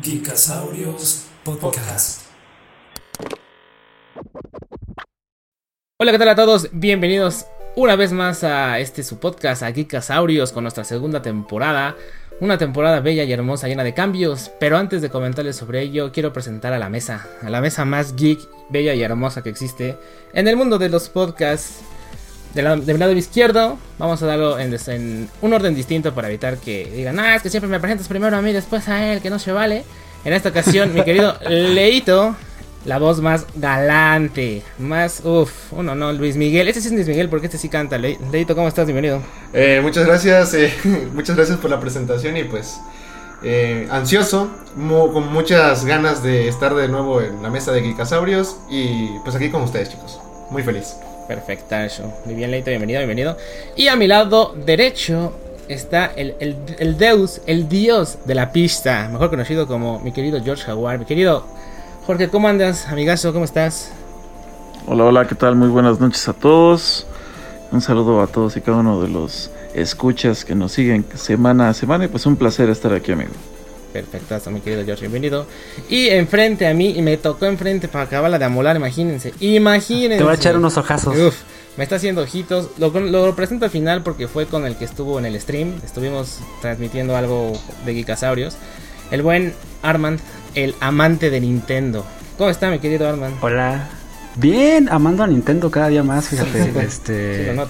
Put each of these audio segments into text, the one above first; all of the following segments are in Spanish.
Geekasaurios Podcast. Hola, ¿qué tal a todos? Bienvenidos una vez más a este su podcast, a Geekasaurios, con nuestra segunda temporada. Una temporada bella y hermosa, llena de cambios. Pero antes de comentarles sobre ello, quiero presentar a la mesa, a la mesa más geek, bella y hermosa que existe en el mundo de los podcasts. De, la- de mi lado izquierdo, vamos a darlo en, des- en un orden distinto para evitar que digan, ah, es que siempre me presentas primero a mí, después a él, que no se vale. En esta ocasión, mi querido Leito, la voz más galante, más, uff, uno no, Luis Miguel, este sí es Luis Miguel porque este sí canta. Le- Leito, ¿cómo estás? Bienvenido. Eh, muchas gracias, eh, muchas gracias por la presentación y pues eh, ansioso, mu- con muchas ganas de estar de nuevo en la mesa de Geekasaurios y pues aquí con ustedes chicos, muy feliz. Perfectazo. Muy bien, Leito, bienvenido, bienvenido. Y a mi lado derecho está el, el, el deus, el dios de la pista, mejor conocido como mi querido George Jaguar. Mi querido Jorge, ¿cómo andas, amigazo? ¿Cómo estás? Hola, hola, ¿qué tal? Muy buenas noches a todos. Un saludo a todos y cada uno de los escuchas que nos siguen semana a semana y pues un placer estar aquí, amigo. Perfectazo, mi querido George, bienvenido. Y enfrente a mí, y me tocó enfrente para acabarla de amolar, imagínense. Imagínense. Te voy a echar unos ojazos. Uf, me está haciendo ojitos. Lo, lo presento al final porque fue con el que estuvo en el stream. Estuvimos transmitiendo algo de Geekasaurios. El buen Armand, el amante de Nintendo. ¿Cómo está, mi querido Armand? Hola. Bien, amando a Nintendo cada día más, fíjate. Sí, sí, este, Sí, lo.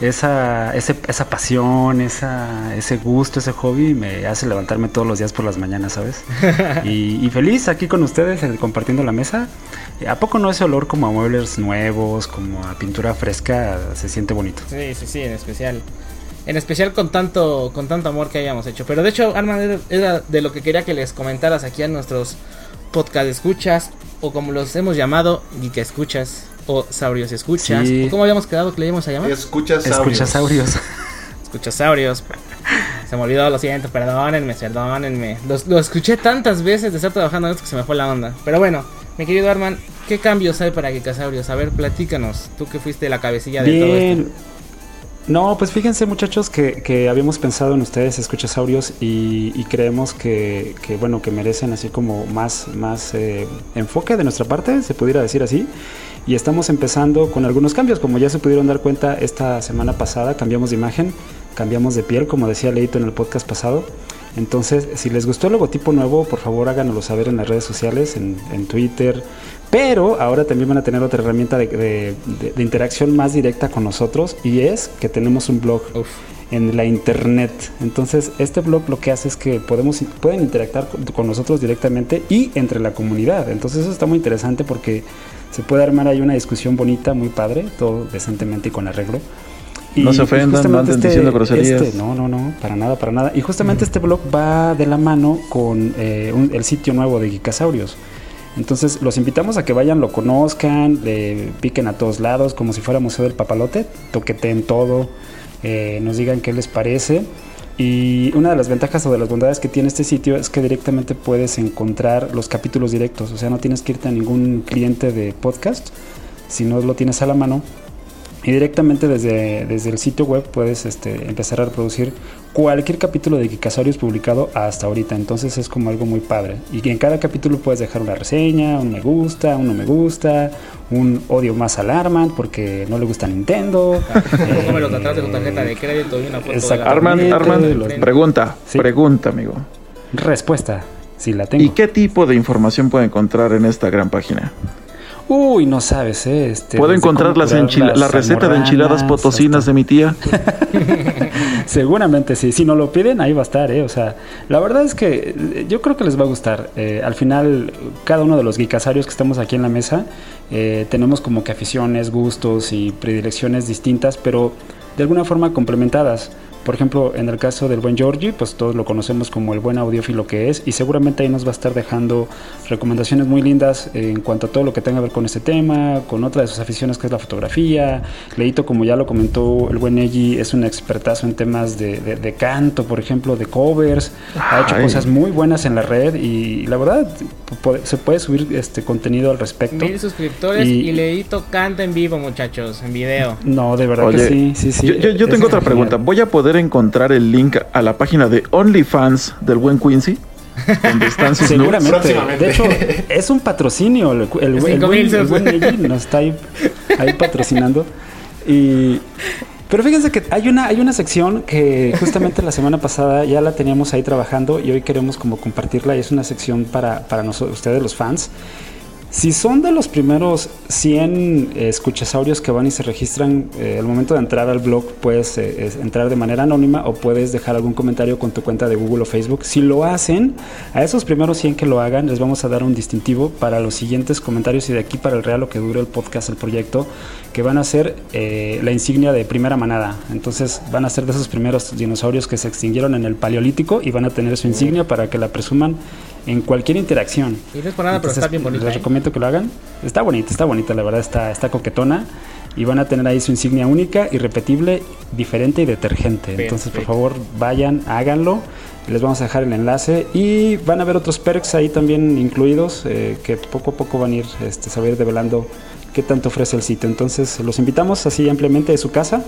Esa, ese- esa pasión, esa, ese gusto, ese hobby me hace levantarme todos los días por las mañanas, ¿sabes? y, y feliz aquí con ustedes, compartiendo la mesa. ¿A poco no ese olor como a muebles nuevos, como a pintura fresca, se siente bonito? Sí, sí, sí, en especial. En especial con tanto, con tanto amor que hayamos hecho. Pero de hecho, Armand, era- de lo que quería que les comentaras aquí a nuestros podcast escuchas. O como los hemos llamado, Geek Escuchas. O Saurios Escuchas. Sí. ¿O ¿Cómo habíamos quedado que le íbamos a llamar? Escuchas Escuchasaurios. Escuchasaurios. Se me olvidó, lo siento, perdónenme, perdónenme. Lo, escuché tantas veces de estar trabajando en esto que se me fue la onda. Pero bueno, mi querido Arman, ¿qué cambios hay para Geekasaurios? A ver, platícanos. Tú que fuiste la cabecilla de todo Bien. esto. No, pues fíjense muchachos que, que habíamos pensado en ustedes, escuchasaurios, y, y creemos que, que, bueno, que merecen así como más, más eh, enfoque de nuestra parte, se pudiera decir así. Y estamos empezando con algunos cambios, como ya se pudieron dar cuenta esta semana pasada, cambiamos de imagen, cambiamos de piel, como decía Leito en el podcast pasado. Entonces, si les gustó el logotipo nuevo, por favor háganoslo saber en las redes sociales, en, en Twitter. Pero ahora también van a tener otra herramienta de, de- de- de interacción más directa con nosotros y es que tenemos un blog Uf. en la internet. Entonces, este blog lo que hace es que podemos, pueden interactuar con, con nosotros directamente y entre la comunidad. Entonces, eso está muy interesante porque se puede armar ahí una discusión bonita, muy padre, todo decentemente y con arreglo. No se ofendan, no anden diciendo groserías. este- no, no, no, para nada, para nada. Y justamente este blog va de la mano con eh, un- el sitio nuevo de Geekasaurios. Entonces los invitamos a que vayan, lo conozcan, le piquen a todos lados, como si fuera Museo del Papalote, toqueteen todo, eh, nos digan qué les parece. Y una de las ventajas o de las bondades que tiene este sitio es que directamente puedes encontrar los capítulos directos, o sea, no tienes que irte a ningún cliente de podcast, si no lo tienes a la mano. Y directamente desde, desde el sitio web puedes este, empezar a reproducir cualquier capítulo de Geekasaurios publicado hasta ahorita. Entonces es como algo muy padre. Y en cada capítulo puedes dejar una reseña, un me gusta, un no me gusta, un odio más al Armand porque no le gusta Nintendo. ¿Cómo me lo trataste con tarjeta de crédito y una foto de la Exacto. Armand, Los- Armand, pregunta, Sí. pregunta, amigo. Respuesta, si la tengo. ¿Y qué tipo de información puede encontrar en esta gran página? Uy, no sabes, ¿eh? Este, ¿Puedo encontrar las enchila- la receta de enchiladas potosinas hasta- de mi tía? Seguramente sí, si no lo piden ahí va a estar, ¿eh? O sea, la verdad es que eh, yo creo que les va a gustar. Eh, al final, cada uno de los geekasarios que estamos aquí en la mesa, eh, tenemos como que aficiones, gustos y predilecciones distintas, pero de alguna forma complementadas. Por ejemplo, en el caso del buen Georgie, pues todos lo conocemos como el buen audiófilo que es y seguramente ahí nos va a estar dejando recomendaciones muy lindas en cuanto a todo lo que tenga que ver con este tema, con otra de sus aficiones que es la fotografía. Leito, como ya lo comentó el buen Eji, es un expertazo en temas de, de- de canto, por ejemplo, de covers. Ha hecho Ay. cosas muy buenas en la red y la verdad se puede subir este contenido al respecto. Mil suscriptores Y- y, Leito canta en vivo, muchachos, en video. No, de verdad Oye, que sí, sí, sí. yo, yo- yo tengo otra genial. pregunta. ¿Voy a poder encontrar el link a la página de OnlyFans del buen Quincy? donde están sus Seguramente. De hecho, es un patrocinio. El, el, buen- buen nos está ahí, ahí patrocinando. Y, pero fíjense que hay una, hay una sección que justamente la semana pasada ya la teníamos ahí trabajando y hoy queremos como compartirla y es una sección para, para nosotros, ustedes los fans. Si son de los primeros 100 eh, escuchasaurios que van y se registran eh, al momento de entrar al blog, puedes eh, entrar de manera anónima o puedes dejar algún comentario con tu cuenta de Google o Facebook. Si lo hacen, a esos primeros 100 que lo hagan, les vamos a dar un distintivo para los siguientes comentarios y de aquí para el real lo que dure el podcast, el proyecto, que van a ser eh, la insignia de primera manada. Entonces van a ser de esos primeros dinosaurios que se extinguieron en el Paleolítico y van a tener su insignia para que la presuman en cualquier interacción. Y no es por nada, pero Entonces, está bien bonita. Les ¿eh? recomiendo que lo hagan. Está bonita, está bonita, la verdad, está, está coquetona. Y van a tener ahí su insignia única, irrepetible, diferente y detergente. Entonces, por favor, vayan, háganlo. Les vamos a dejar el enlace. Y van a ver otros perks ahí también incluidos eh, que poco a poco van a ir este, se va a ir develando qué tanto ofrece el sitio. Entonces, los invitamos así ampliamente de su casa.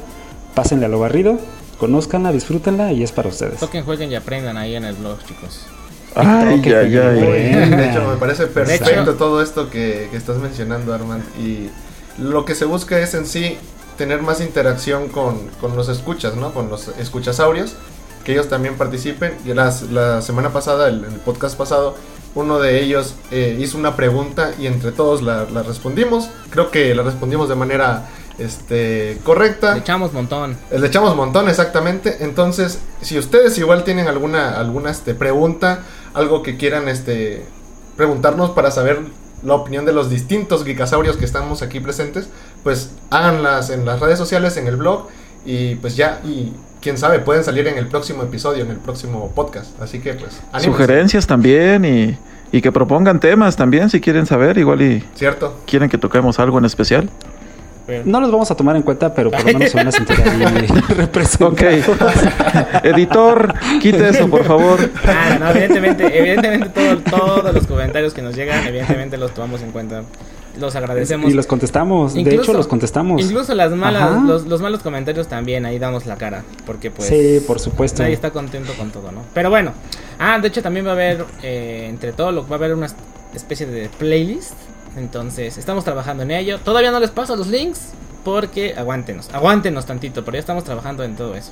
Pásenle a lo barrido, conózcanla, disfrútenla y es para ustedes. Toquen, jueguen y aprendan ahí en el blog, chicos. Ay, ay. bueno. De hecho, me parece perfecto todo esto que, que estás mencionando, Armand. Y lo que se busca es en sí tener más interacción con, con los escuchas, ¿no? Con los escuchasaurios, que ellos también participen. Y las- la semana pasada, el, el podcast pasado, uno de ellos eh, hizo una pregunta y entre todos la, la respondimos. Creo que la respondimos de manera este, correcta. Le echamos montón. Le echamos montón, exactamente. Entonces, si ustedes igual tienen alguna, alguna este, pregunta, algo que quieran este, preguntarnos para saber la opinión de los distintos geekasaurios que estamos aquí presentes, pues háganlas en las redes sociales, en el blog, y pues ya, y quién sabe, pueden salir en el próximo episodio, en el próximo podcast. Así que pues, anímense. Sugerencias también y, y que propongan temas también si quieren saber, igual y ¿Cierto? quieren que toquemos algo en especial. Pero- No los vamos a tomar en cuenta, pero por lo menos se van a sentir ahí representados. Ok. Editor, quite eso, por favor. Ah, no, evidentemente, evidentemente todo- todos los comentarios que nos llegan, evidentemente los tomamos en cuenta. Los agradecemos. Y los contestamos. de hecho, los contestamos. Incluso las malas, los, los malos comentarios también, ahí damos la cara. Porque pues sí, por supuesto. nadie está contento con todo, ¿no? Pero bueno. Ah, de hecho también va a haber, eh, entre todo, lo va a haber una especie de playlist. Entonces, estamos trabajando en ello. Todavía no les paso los links. Porque aguántenos, aguántenos tantito, pero ya estamos trabajando en todo eso.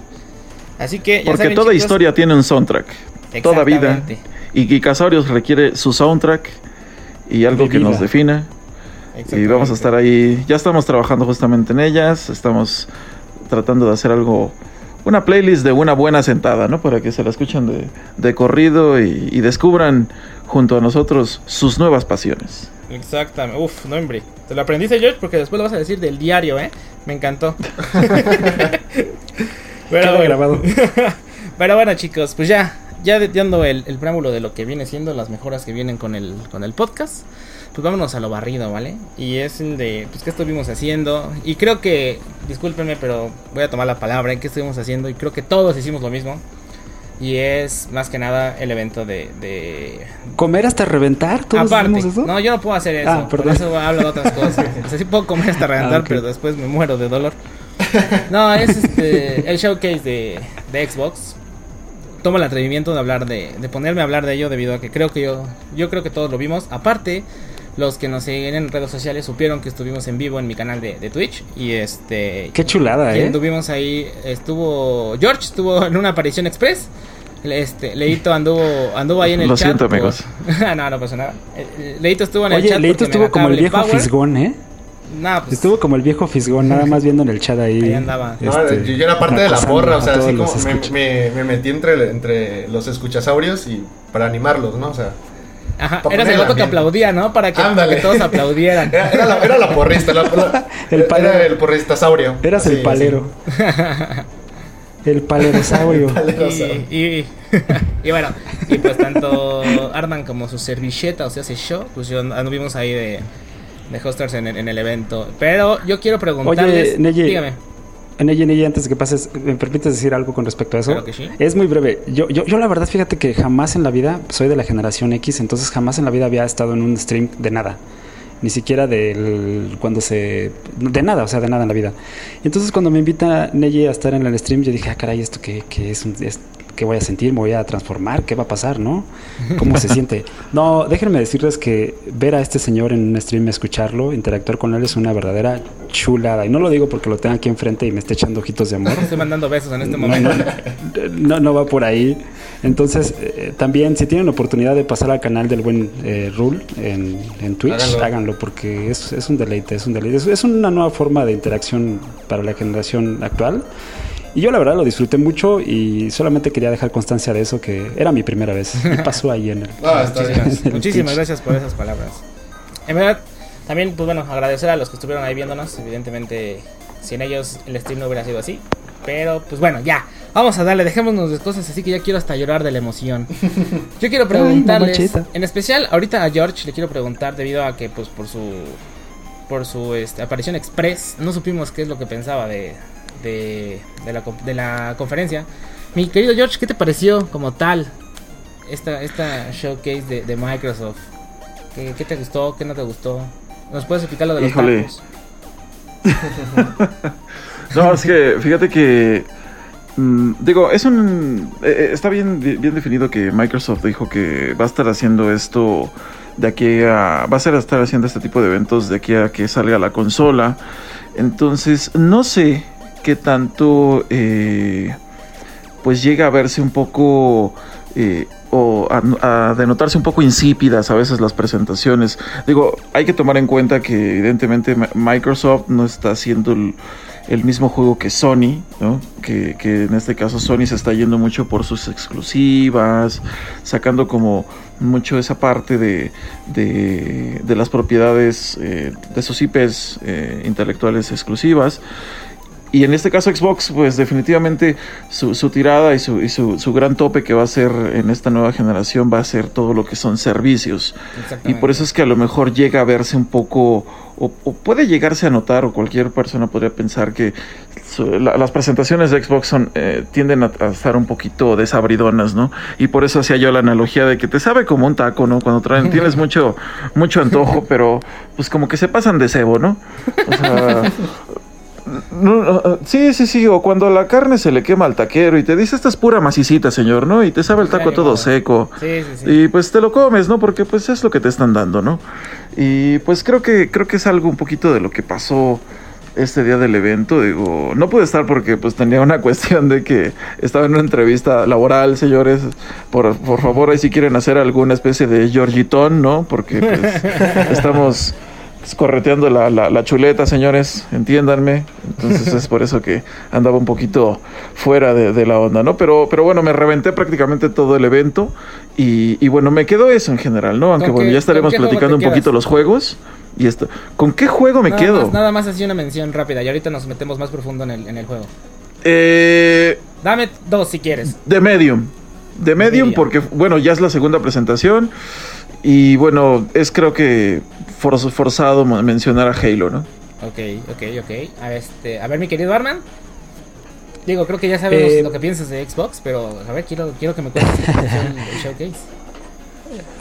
Así que ya Porque saben, toda chicos, historia tiene un soundtrack. Toda vida. exactamente, Y Geekasaurios requiere su soundtrack y algo que nos defina. Y vamos a estar ahí. Ya estamos trabajando justamente en ellas. Estamos tratando de hacer algo. Una playlist de una buena sentada, ¿no? Para que se la escuchen de, de corrido y, y descubran junto a nosotros sus nuevas pasiones. Exactamente. Uf, no, hombre. Te lo aprendiste, George, porque después lo vas a decir del diario, ¿eh? Me encantó. Pero bueno. grabado. Pero bueno, chicos, pues ya, ya dando el, el preámbulo de lo que viene siendo las mejoras que vienen con el, con el podcast, pues vámonos a lo barrido, ¿vale? Y es el de, pues, ¿qué estuvimos haciendo? Y creo que, discúlpenme, pero voy a tomar la palabra, ¿qué estuvimos haciendo? Y creo que todos hicimos lo mismo. Y es más que nada el evento de, de, ¿Comer hasta reventar? ¿Todos Aparte, eso? no, yo no puedo hacer eso. Ah, por eso hablo de otras cosas. O sea, sí puedo comer hasta reventar, Ah, ok. pero después me muero de dolor. No, es este, el showcase de, de Xbox. Tomo el atrevimiento de hablar de, de ponerme a hablar de ello debido a que creo que yo, yo creo que todos lo vimos. Aparte, los que nos siguen en redes sociales supieron que estuvimos en vivo en mi canal de, de Twitch y este, Qué chulada, y ¿eh? Estuvimos ahí, estuvo George estuvo en una aparición express. Este, Leito anduvo anduvo ahí en el Lo chat. siento, por- amigos. no, no pasó nada. Eh, Leito estuvo en el Oye, chat. Leito porque me estuvo como el viejo Power. fisgón, ¿eh? Nah, pues, Estuvo como el viejo fisgón, nada más viendo en el chat ahí. Ahí andaba. No, este, yo, yo era parte de la porra, o sea, así como me, me- me metí entre, entre los escuchasaurios y para animarlos, ¿no? O sea, Ajá, eras el vato que aplaudía, ¿no? Para que, todos aplaudieran. era, era la, era la porrista, la- la- El era palero. el porristasaurio. Eras Así, el palero. el palerosaurio. Y, y, y bueno, y pues tanto Arman como su servilleta, o sea, ese show, pues yo anduvimos ahí de, de hosters en el, en el evento. Pero yo quiero preguntarles. Oye, Neyi, dígame. Neyi, Neyi, antes de que pases, ¿me permites decir algo con respecto a eso? Claro que sí. Es muy breve. Yo, yo, yo la verdad, fíjate que jamás en la vida, soy de la generación X, entonces jamás en la vida había estado en un stream de nada. Ni siquiera del cuando se... De nada, o sea, de nada en la vida. Y entonces cuando me invita Neyi a estar en el stream, yo dije, ah, caray, ¿esto qué, qué es? un- es- ¿qué voy a sentir? ¿Me voy a transformar? ¿Qué va a pasar, no? ¿Cómo se siente? No, déjenme decirles que ver a este señor en un stream, escucharlo, interactuar con él es una verdadera chulada. Y no lo digo porque lo tenga aquí enfrente y me esté echando ojitos de amor. Estoy mandando besos en este momento. No, no, va por ahí. Entonces, eh, también, si tienen oportunidad de pasar al canal del buen eh, Rule en, en Twitch, háganlo. porque es, es, un deleite, es un deleite. Es, es una nueva forma de interacción para la generación actual. Y yo la verdad lo disfruté mucho y solamente quería dejar constancia de eso, que era mi primera vez. Y pasó ahí en el... Ah, muchísimas, muchísimas gracias por esas palabras. En verdad, también, pues bueno, agradecer a los que estuvieron ahí viéndonos. Evidentemente, sin ellos el stream no hubiera sido así. Pero, pues bueno, ya. Vamos a darle, dejémonos de cosas así que ya quiero hasta llorar de la emoción. Yo quiero preguntarles, en especial ahorita a George le quiero preguntar debido a que pues por su por su este, aparición express no supimos qué es lo que pensaba de, de, la, de la conferencia. Mi querido George, ¿qué te pareció como tal esta, esta showcase de, Microsoft? ¿Qué, te gustó? ¿Qué no te gustó? ¿Nos puedes explicar lo de los Híjole. no, es que fíjate que mm, digo, es un eh, eh, está bien bien definido que Microsoft dijo que va a estar haciendo esto de aquí a va a ser estar haciendo este tipo de eventos de aquí a que salga la consola. Entonces, no sé que tanto eh, pues llega a verse un poco eh, o a, denotarse un poco insípidas a veces las presentaciones. Digo, hay que tomar en cuenta que evidentemente Microsoft no está haciendo el, mismo juego que Sony, que, en este caso Sony se está yendo mucho por sus exclusivas, sacando como mucho esa parte de, de, las propiedades eh, de sus IPs intelectuales exclusivas. Y en este caso Xbox, pues definitivamente su, tirada y, su, su, gran tope que va a ser en esta nueva generación va a ser todo lo que son servicios. Y por eso es que a lo mejor llega a verse un poco, o, puede llegarse a notar, o cualquier persona podría pensar que las presentaciones de Xbox son, eh, tienden a, estar un poquito desabridonas, ¿no? Y por eso hacía yo la analogía de que te sabe como un taco, ¿no? Cuando traen, tienes mucho, mucho antojo, pero pues como que se pasan de cebo, ¿no? O sea... No, sí, sí, sí, o cuando la carne se le quema al taquero y te dice, esta es pura macicita, señor, ¿no? Y te sabe el taco todo seco. Sí, sí, sí. Y pues te lo comes, ¿no? Porque pues es lo que te están dando, ¿no? Y pues creo que, creo que es algo un poquito de lo que pasó este día del evento. Digo, no pude estar porque pues tenía una cuestión de que estaba en una entrevista laboral, señores. Por, por favor, ahí si quieren hacer alguna especie de Georgitón, ¿no? Porque pues estamos correteando la, la, chuleta, señores, entiéndanme. Entonces es por eso que andaba un poquito fuera de, la onda, ¿no? Pero, pero bueno, me reventé prácticamente todo el evento y, bueno, me quedó eso en general, ¿no? Aunque bueno, ya estaremos platicando un poquito los juegos. Y esto, ¿con qué juego me quedo? nada más así una mención rápida y ahorita nos metemos más profundo en el, en el juego. Eh, Dame dos si quieres. De Medium. De Medium, porque, bueno, ya es la segunda presentación. Y bueno, es creo que forzado mencionar a Halo, ¿no? Ok, ok, ok. A, este, a ver, mi querido Arman. Digo, creo que ya sabemos eh, lo que piensas de Xbox, pero a ver, quiero, quiero que me cuentes el showcase.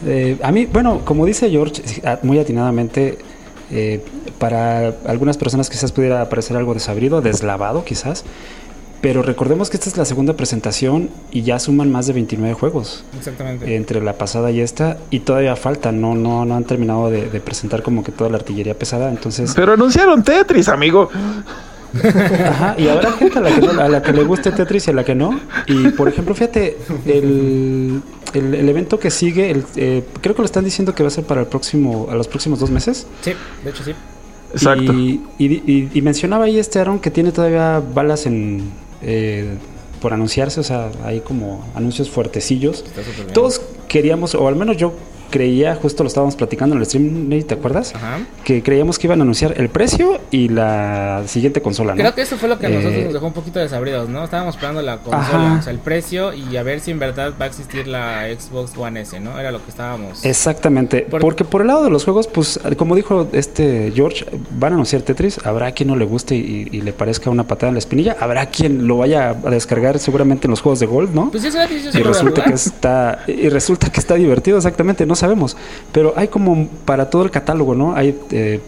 Eh, a mí, bueno, como dice George, muy atinadamente, eh, para algunas personas quizás pudiera parecer algo desabrido, deslavado quizás, pero recordemos que esta es la segunda presentación y ya suman más de 29 juegos. Exactamente. Entre la pasada y esta. Y todavía falta, no, no, no han terminado de, presentar como que toda la artillería pesada. Entonces. Pero anunciaron Tetris, amigo. Ajá, y habrá gente a la, que a la que le guste Tetris y a la que no. Y por ejemplo, fíjate, el, el, evento que sigue, el, eh, creo que lo están diciendo que va a ser para el próximo, a los próximos dos meses. Sí, de hecho sí. Exacto. Y, y, y mencionaba ahí este Aaron que tiene todavía balas en, eh, por anunciarse, o sea, hay como anuncios fuertecillos. Todos queríamos, o al menos yo creía, justo lo estábamos platicando en el stream, ¿te acuerdas? Que creíamos que iban a anunciar el precio y la siguiente consola, Creo que eso fue lo que a nosotros eh, nos dejó un poquito desabridos, ¿no? Estábamos esperando la consola, o sea, el precio y a ver si en verdad va a existir la Xbox One S, ¿no? Era lo que estábamos. Exactamente, porque por el lado de los juegos, pues como dijo este George, van a anunciar Tetris, habrá quien no le guste y, le parezca una patada en la espinilla, habrá quien lo vaya a descargar seguramente en los juegos de Gold, ¿no? Pues y resulta que está y resulta que está divertido exactamente, no sabemos. Pero hay como para todo el catálogo, ¿no? Hay eh,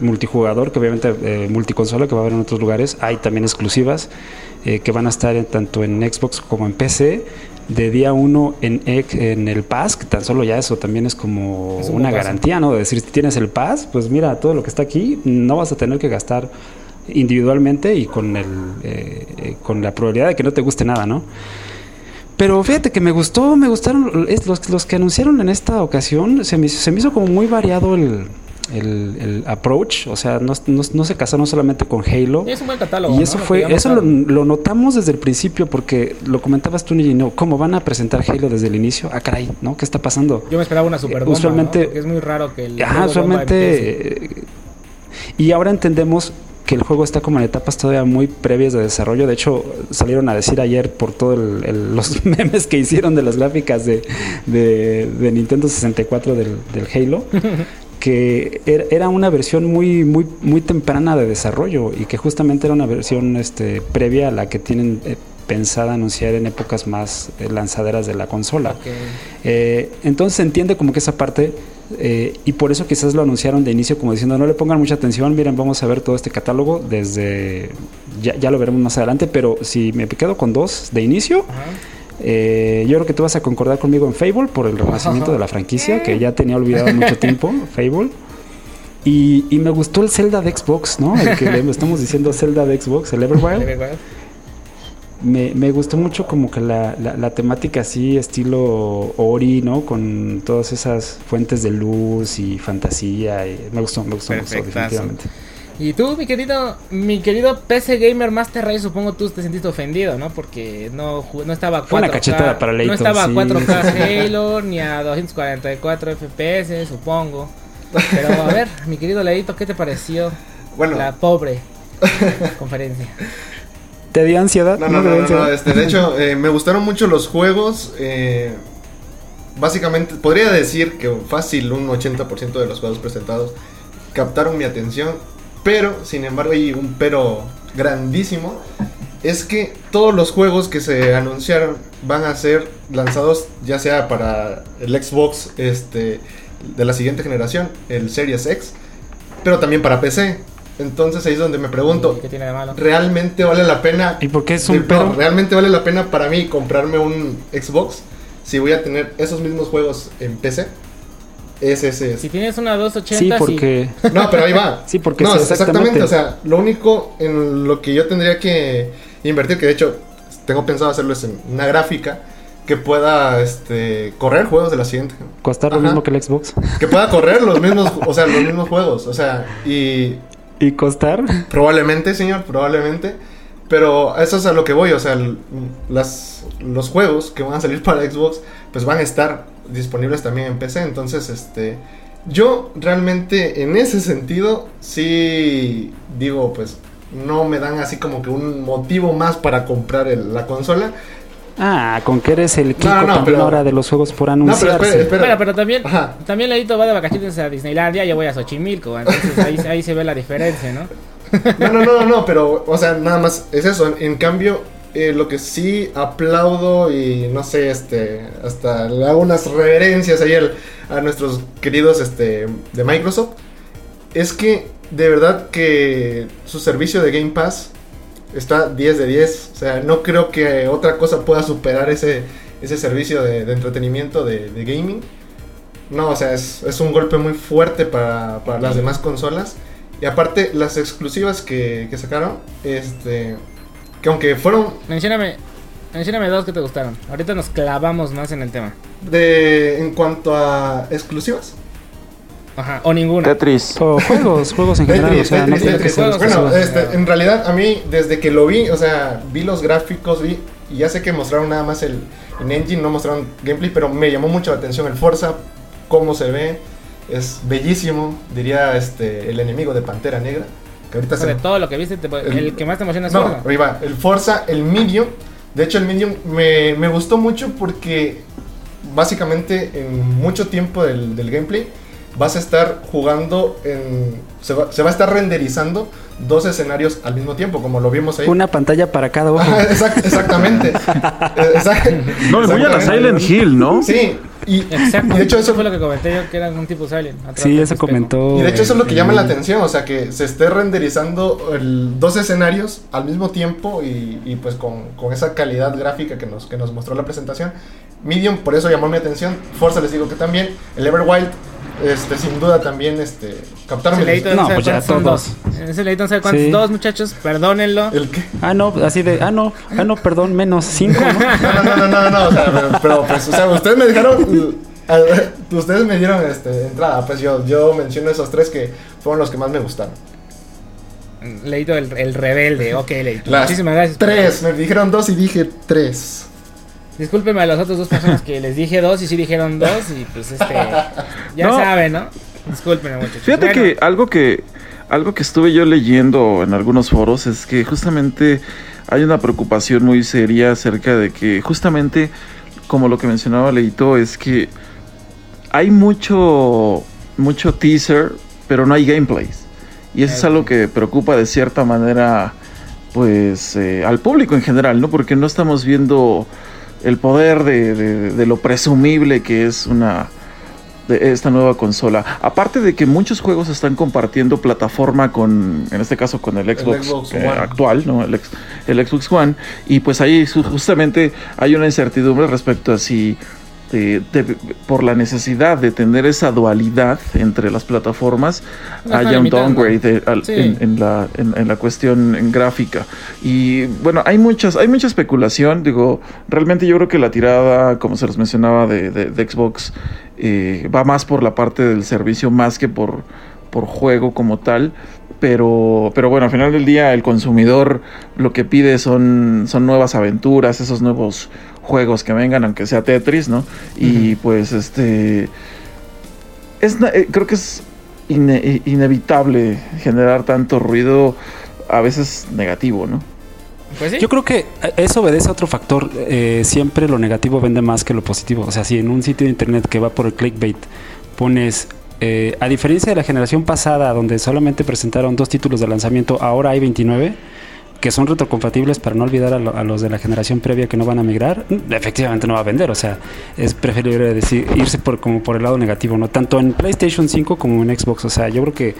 multijugador, que obviamente eh, multiconsola, que va a haber en otros lugares. Hay también exclusivas eh, que van a estar tanto en Xbox como en PC. De día uno en, en el Pass, que tan solo ya eso también es como una garantía, ¿no? De decir, si tienes el Pass, pues mira, todo lo que está aquí, no vas a tener que gastar individualmente y con, el, eh, con la probabilidad de que no te guste nada, ¿no? Pero fíjate que me gustó, me gustaron los, los que anunciaron en esta ocasión, se me, se me hizo como muy variado el, el, approach, o sea, no, se casaron solamente con Halo. Y es un buen catálogo. Y eso fue, eso lo, notamos desde el principio porque lo comentabas tú, no ¿cómo van a presentar Halo desde el inicio? Ah, caray, ¿no? ¿Qué está pasando? Yo me esperaba una super bomba, usualmente, es muy raro que el Ajá, usualmente y ahora entendemos que el juego está como en etapas todavía muy previas de desarrollo. De hecho, salieron a decir ayer por todos los memes que hicieron de las gráficas de, de, Nintendo 64 del, del Halo, que era una versión muy, muy, muy temprana de desarrollo y que justamente era una versión este, previa a la que tienen eh, pensada anunciar en épocas más eh, lanzaderas de la consola. Eh, entonces se entiende como que esa parte, y por eso quizás lo anunciaron de inicio como diciendo no le pongan mucha atención, miren, vamos a ver todo este catálogo desde, ya, ya lo veremos más adelante, pero si me quedo con dos de inicio, eh, yo creo que tú vas a concordar conmigo en Fable por el renacimiento de la franquicia, que ya tenía olvidado mucho tiempo, Fable. Y, me gustó el Zelda de Xbox, ¿no? El que le estamos diciendo Zelda de Xbox, el Everwild. Me, me, gustó mucho como que la, la, temática así, estilo Ori, ¿no? Con todas esas fuentes de luz y fantasía. Y me gustó, me gustó, me gustó definitivamente. Y tú, mi querido, mi querido PC Gamer Master Ray, supongo tú te sentiste ofendido, ¿no? Porque no, no estaba 4K, una cachetada para No estaba a 4K Halo ni a 244 FPS, supongo. Pero a ver, mi querido Leito, ¿qué te pareció bueno. la pobre conferencia? ¿Te dio ansiedad? No, no, no, no, este, de hecho, eh, me gustaron mucho los juegos. Eh, básicamente, podría decir que fácil un 80% de los juegos presentados captaron mi atención pero, sin embargo, hay un pero grandísimo. Es que todos los juegos que se anunciaron van a ser lanzados ya sea para el Xbox este, de la siguiente generación, el Series X, pero también para PC. Entonces ahí es donde me pregunto, ¿qué tiene de malo? ¿realmente vale la pena? ¿Y por qué es un pero? ¿Realmente vale la pena para mí comprarme un Xbox si voy a tener esos mismos juegos en PC? Es ese. Si tienes una 280. Sí, porque. No, pero ahí va. sí, porque. No, exactamente. O sea, lo único en lo que yo tendría que invertir, que de hecho tengo pensado hacerlo es en una gráfica que pueda este, correr juegos de la siguiente. Costar lo mismo que el Xbox. Que pueda correr los mismos, o sea, los mismos juegos. O sea, y. ¿Y costar? Probablemente, señor, probablemente. Pero eso es a lo que voy, o sea, los juegos que van a salir para Xbox, pues van a estar disponibles también en PC. Entonces, este, yo realmente en ese sentido sí digo, pues no me dan así como que un motivo más para comprar la consola. Ah, con que eres el Kiko no, también ahora de los juegos por anunciarse. No, pero espera, espera. pero también, también Leito va de vacaciones a Disneylandia, yo voy a Xochimilco, entonces ahí, ahí se ve la diferencia, ¿no? No, no, no, no, pero, o sea, nada más es eso. En cambio, eh, lo que sí aplaudo y no sé, este, hasta le hago unas reverencias ahí a nuestros queridos este, de Microsoft, es que de verdad que su servicio de Game Pass está 10 de 10. O sea, no creo que otra cosa pueda superar ese, ese servicio de, entretenimiento de, gaming. No, o sea, es, un golpe muy fuerte para, para las demás consolas. Y aparte, las exclusivas que, que sacaron, este que aunque fueron. Mencióname. Mencióname dos que te gustaron. Ahorita nos clavamos más en el tema. De. En cuanto a exclusivas. Ajá, o ninguna. Tetris. O juegos, juegos en general. o sea, no bueno, este, en realidad a mí, desde que lo vi, o sea, vi los gráficos, vi. Y ya sé que mostraron nada más el. En Engine no mostraron gameplay, pero me llamó mucho la atención el Forza, cómo se ve. Es bellísimo, diría este el enemigo de Pantera Negra. Sobre todo lo que viste, el, que más te emociona es no, Forza. el Forza, el Medium. De hecho, el Medium me, me gustó mucho porque básicamente en mucho tiempo del, del gameplay vas a estar jugando en. Se va, se va, a estar renderizando dos escenarios al mismo tiempo, como lo vimos ahí. Una pantalla para cada uno. exactamente. no, voy a la Silent Hill, ¿no? Sí, Y, Exacto. y de hecho eso fue lo que comenté yo, que era un tipo Silent. Sí, eso comentó. Y de hecho eso es lo que llama la atención, o sea que se esté renderizando el- dos escenarios al mismo tiempo y, y pues con, con esa calidad gráfica que nos, que nos mostró la presentación. Medium por eso llamó mi atención, Forza les digo que también, el Everwild este, sin duda también este, captaron mi leíto No, pues ya son dos. Ese leíto no sabe cuántos Sí. dos, muchachos. Perdónenlo. ¿El qué? Ah, no, así de. Ah, no, ah, no, perdón, menos cinco, ¿no? No, no, no, no, no, no, o sea, pero, pero, pues, o sea, ustedes me dejaron, eh, ustedes me dieron este, entrada, pues yo, yo menciono esos tres que fueron los que más me gustaron. Leíto el, el rebelde. Ok, Leíto. Las Muchísimas gracias. Tres, me dijeron dos y dije tres. Discúlpeme a las otras dos personas que les dije dos y sí dijeron dos. Y pues este. Ya No. saben, ¿no? Discúlpenme, muchachos. Fíjate Bueno, que algo que algo que estuve yo leyendo en algunos foros es que justamente hay una preocupación muy seria acerca de que justamente como lo que mencionaba Leito es que hay mucho mucho teaser, pero no hay gameplays. Y eso es algo que preocupa de cierta manera pues eh, al público en general, ¿no? Porque no estamos viendo el poder de, de- de lo presumible que es una de esta nueva consola. Aparte de que muchos juegos están compartiendo plataforma con, en este caso con el Xbox, Xbox eh, actual, ¿no? El, el Xbox One. Y pues ahí justamente hay una incertidumbre respecto a si de- por la necesidad de tener esa dualidad entre las plataformas están haya un downgrade al- Sí. en, en la, en, en la cuestión gráfica. Y bueno, hay muchas, hay mucha especulación. Digo, realmente yo creo que la tirada, como se los mencionaba, de, de- de Xbox eh, va más por la parte del servicio más que por, por juego como tal. Pero, pero bueno, al final del día el consumidor lo que pide son, son nuevas aventuras, esos nuevos juegos que vengan, aunque sea Tetris, ¿no? Y pues este... Es, eh, creo que es ine- inevitable generar tanto ruido, a veces negativo, ¿no? Pues sí. Yo creo que eso obedece a otro factor. Eh, siempre lo negativo vende más que lo positivo. O sea, si en un sitio de internet que va por el clickbait pones, eh, a diferencia de la generación pasada, donde solamente presentaron dos títulos de lanzamiento, ahora hay 29 que son retrocompatibles para no olvidar a, lo- a los de la generación previa que no van a migrar, mm, efectivamente no va a vender. O sea, es preferible decir, irse por, como por el lado negativo, ¿no? Tanto en PlayStation 5 como en Xbox. O sea, yo creo que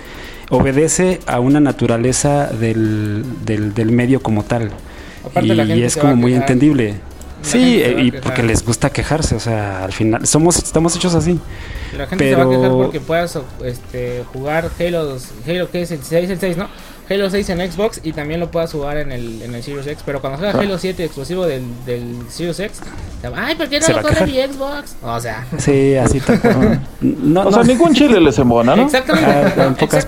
obedece a una naturaleza del, del, del medio como tal. Aparte, y la gente es como muy entendible. La Sí, a y porque les gusta quejarse, o sea, al final somos estamos hechos así. La gente se va a Pero- quejar porque puedas este, jugar Halo, Halo que es el 6, el 6, ¿no? Halo 6 en Xbox y también lo puedas jugar en el, en el Series X. Pero cuando juegas Ah. Halo 7 exclusivo del, del Series X, te va, ay, ¿por qué no lo corre mi Xbox? O sea, Sí, así tal. No, o no. sea, ningún chile les embona, ¿no? exactamente. Ah, en pocas Exactamente.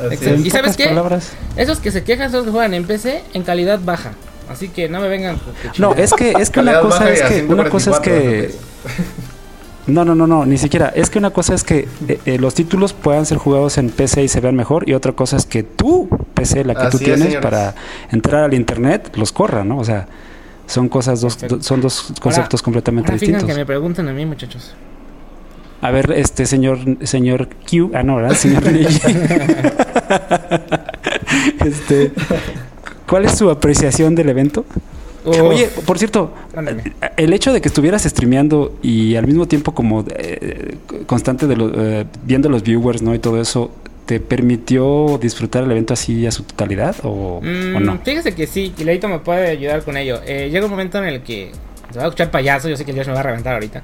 palabras. ¿Y sabes qué? palabras. Esos que se quejan son los que juegan en PC en calidad baja. Así que no me vengan. No, es que es que una cosa es que una cosa es 144 que. No, no, no, no, ni siquiera. Es que una cosa es que eh, eh, los títulos puedan ser jugados en PC y se vean mejor y otra cosa es que tu PC, la que tú Así es, tienes para entrar al internet, los corra, ¿no? O sea, son cosas dos do- son dos conceptos completamente Ahora distintos. que me preguntan a mí, muchachos. A ver, este señor, señor Q, ah, no, ¿verdad? Señor este, ¿cuál es su apreciación del evento? Oye, por cierto, ándale. el hecho de que estuvieras streameando y al mismo tiempo como eh, constante de lo- eh, viendo los viewers, ¿no? Y todo eso, ¿te permitió disfrutar el evento así a su totalidad o, Mm, o no? Fíjese que sí, y Leito me puede ayudar con ello. Eh, llega un momento en el que se va a escuchar payaso, yo sé que el Dios me va a reventar ahorita.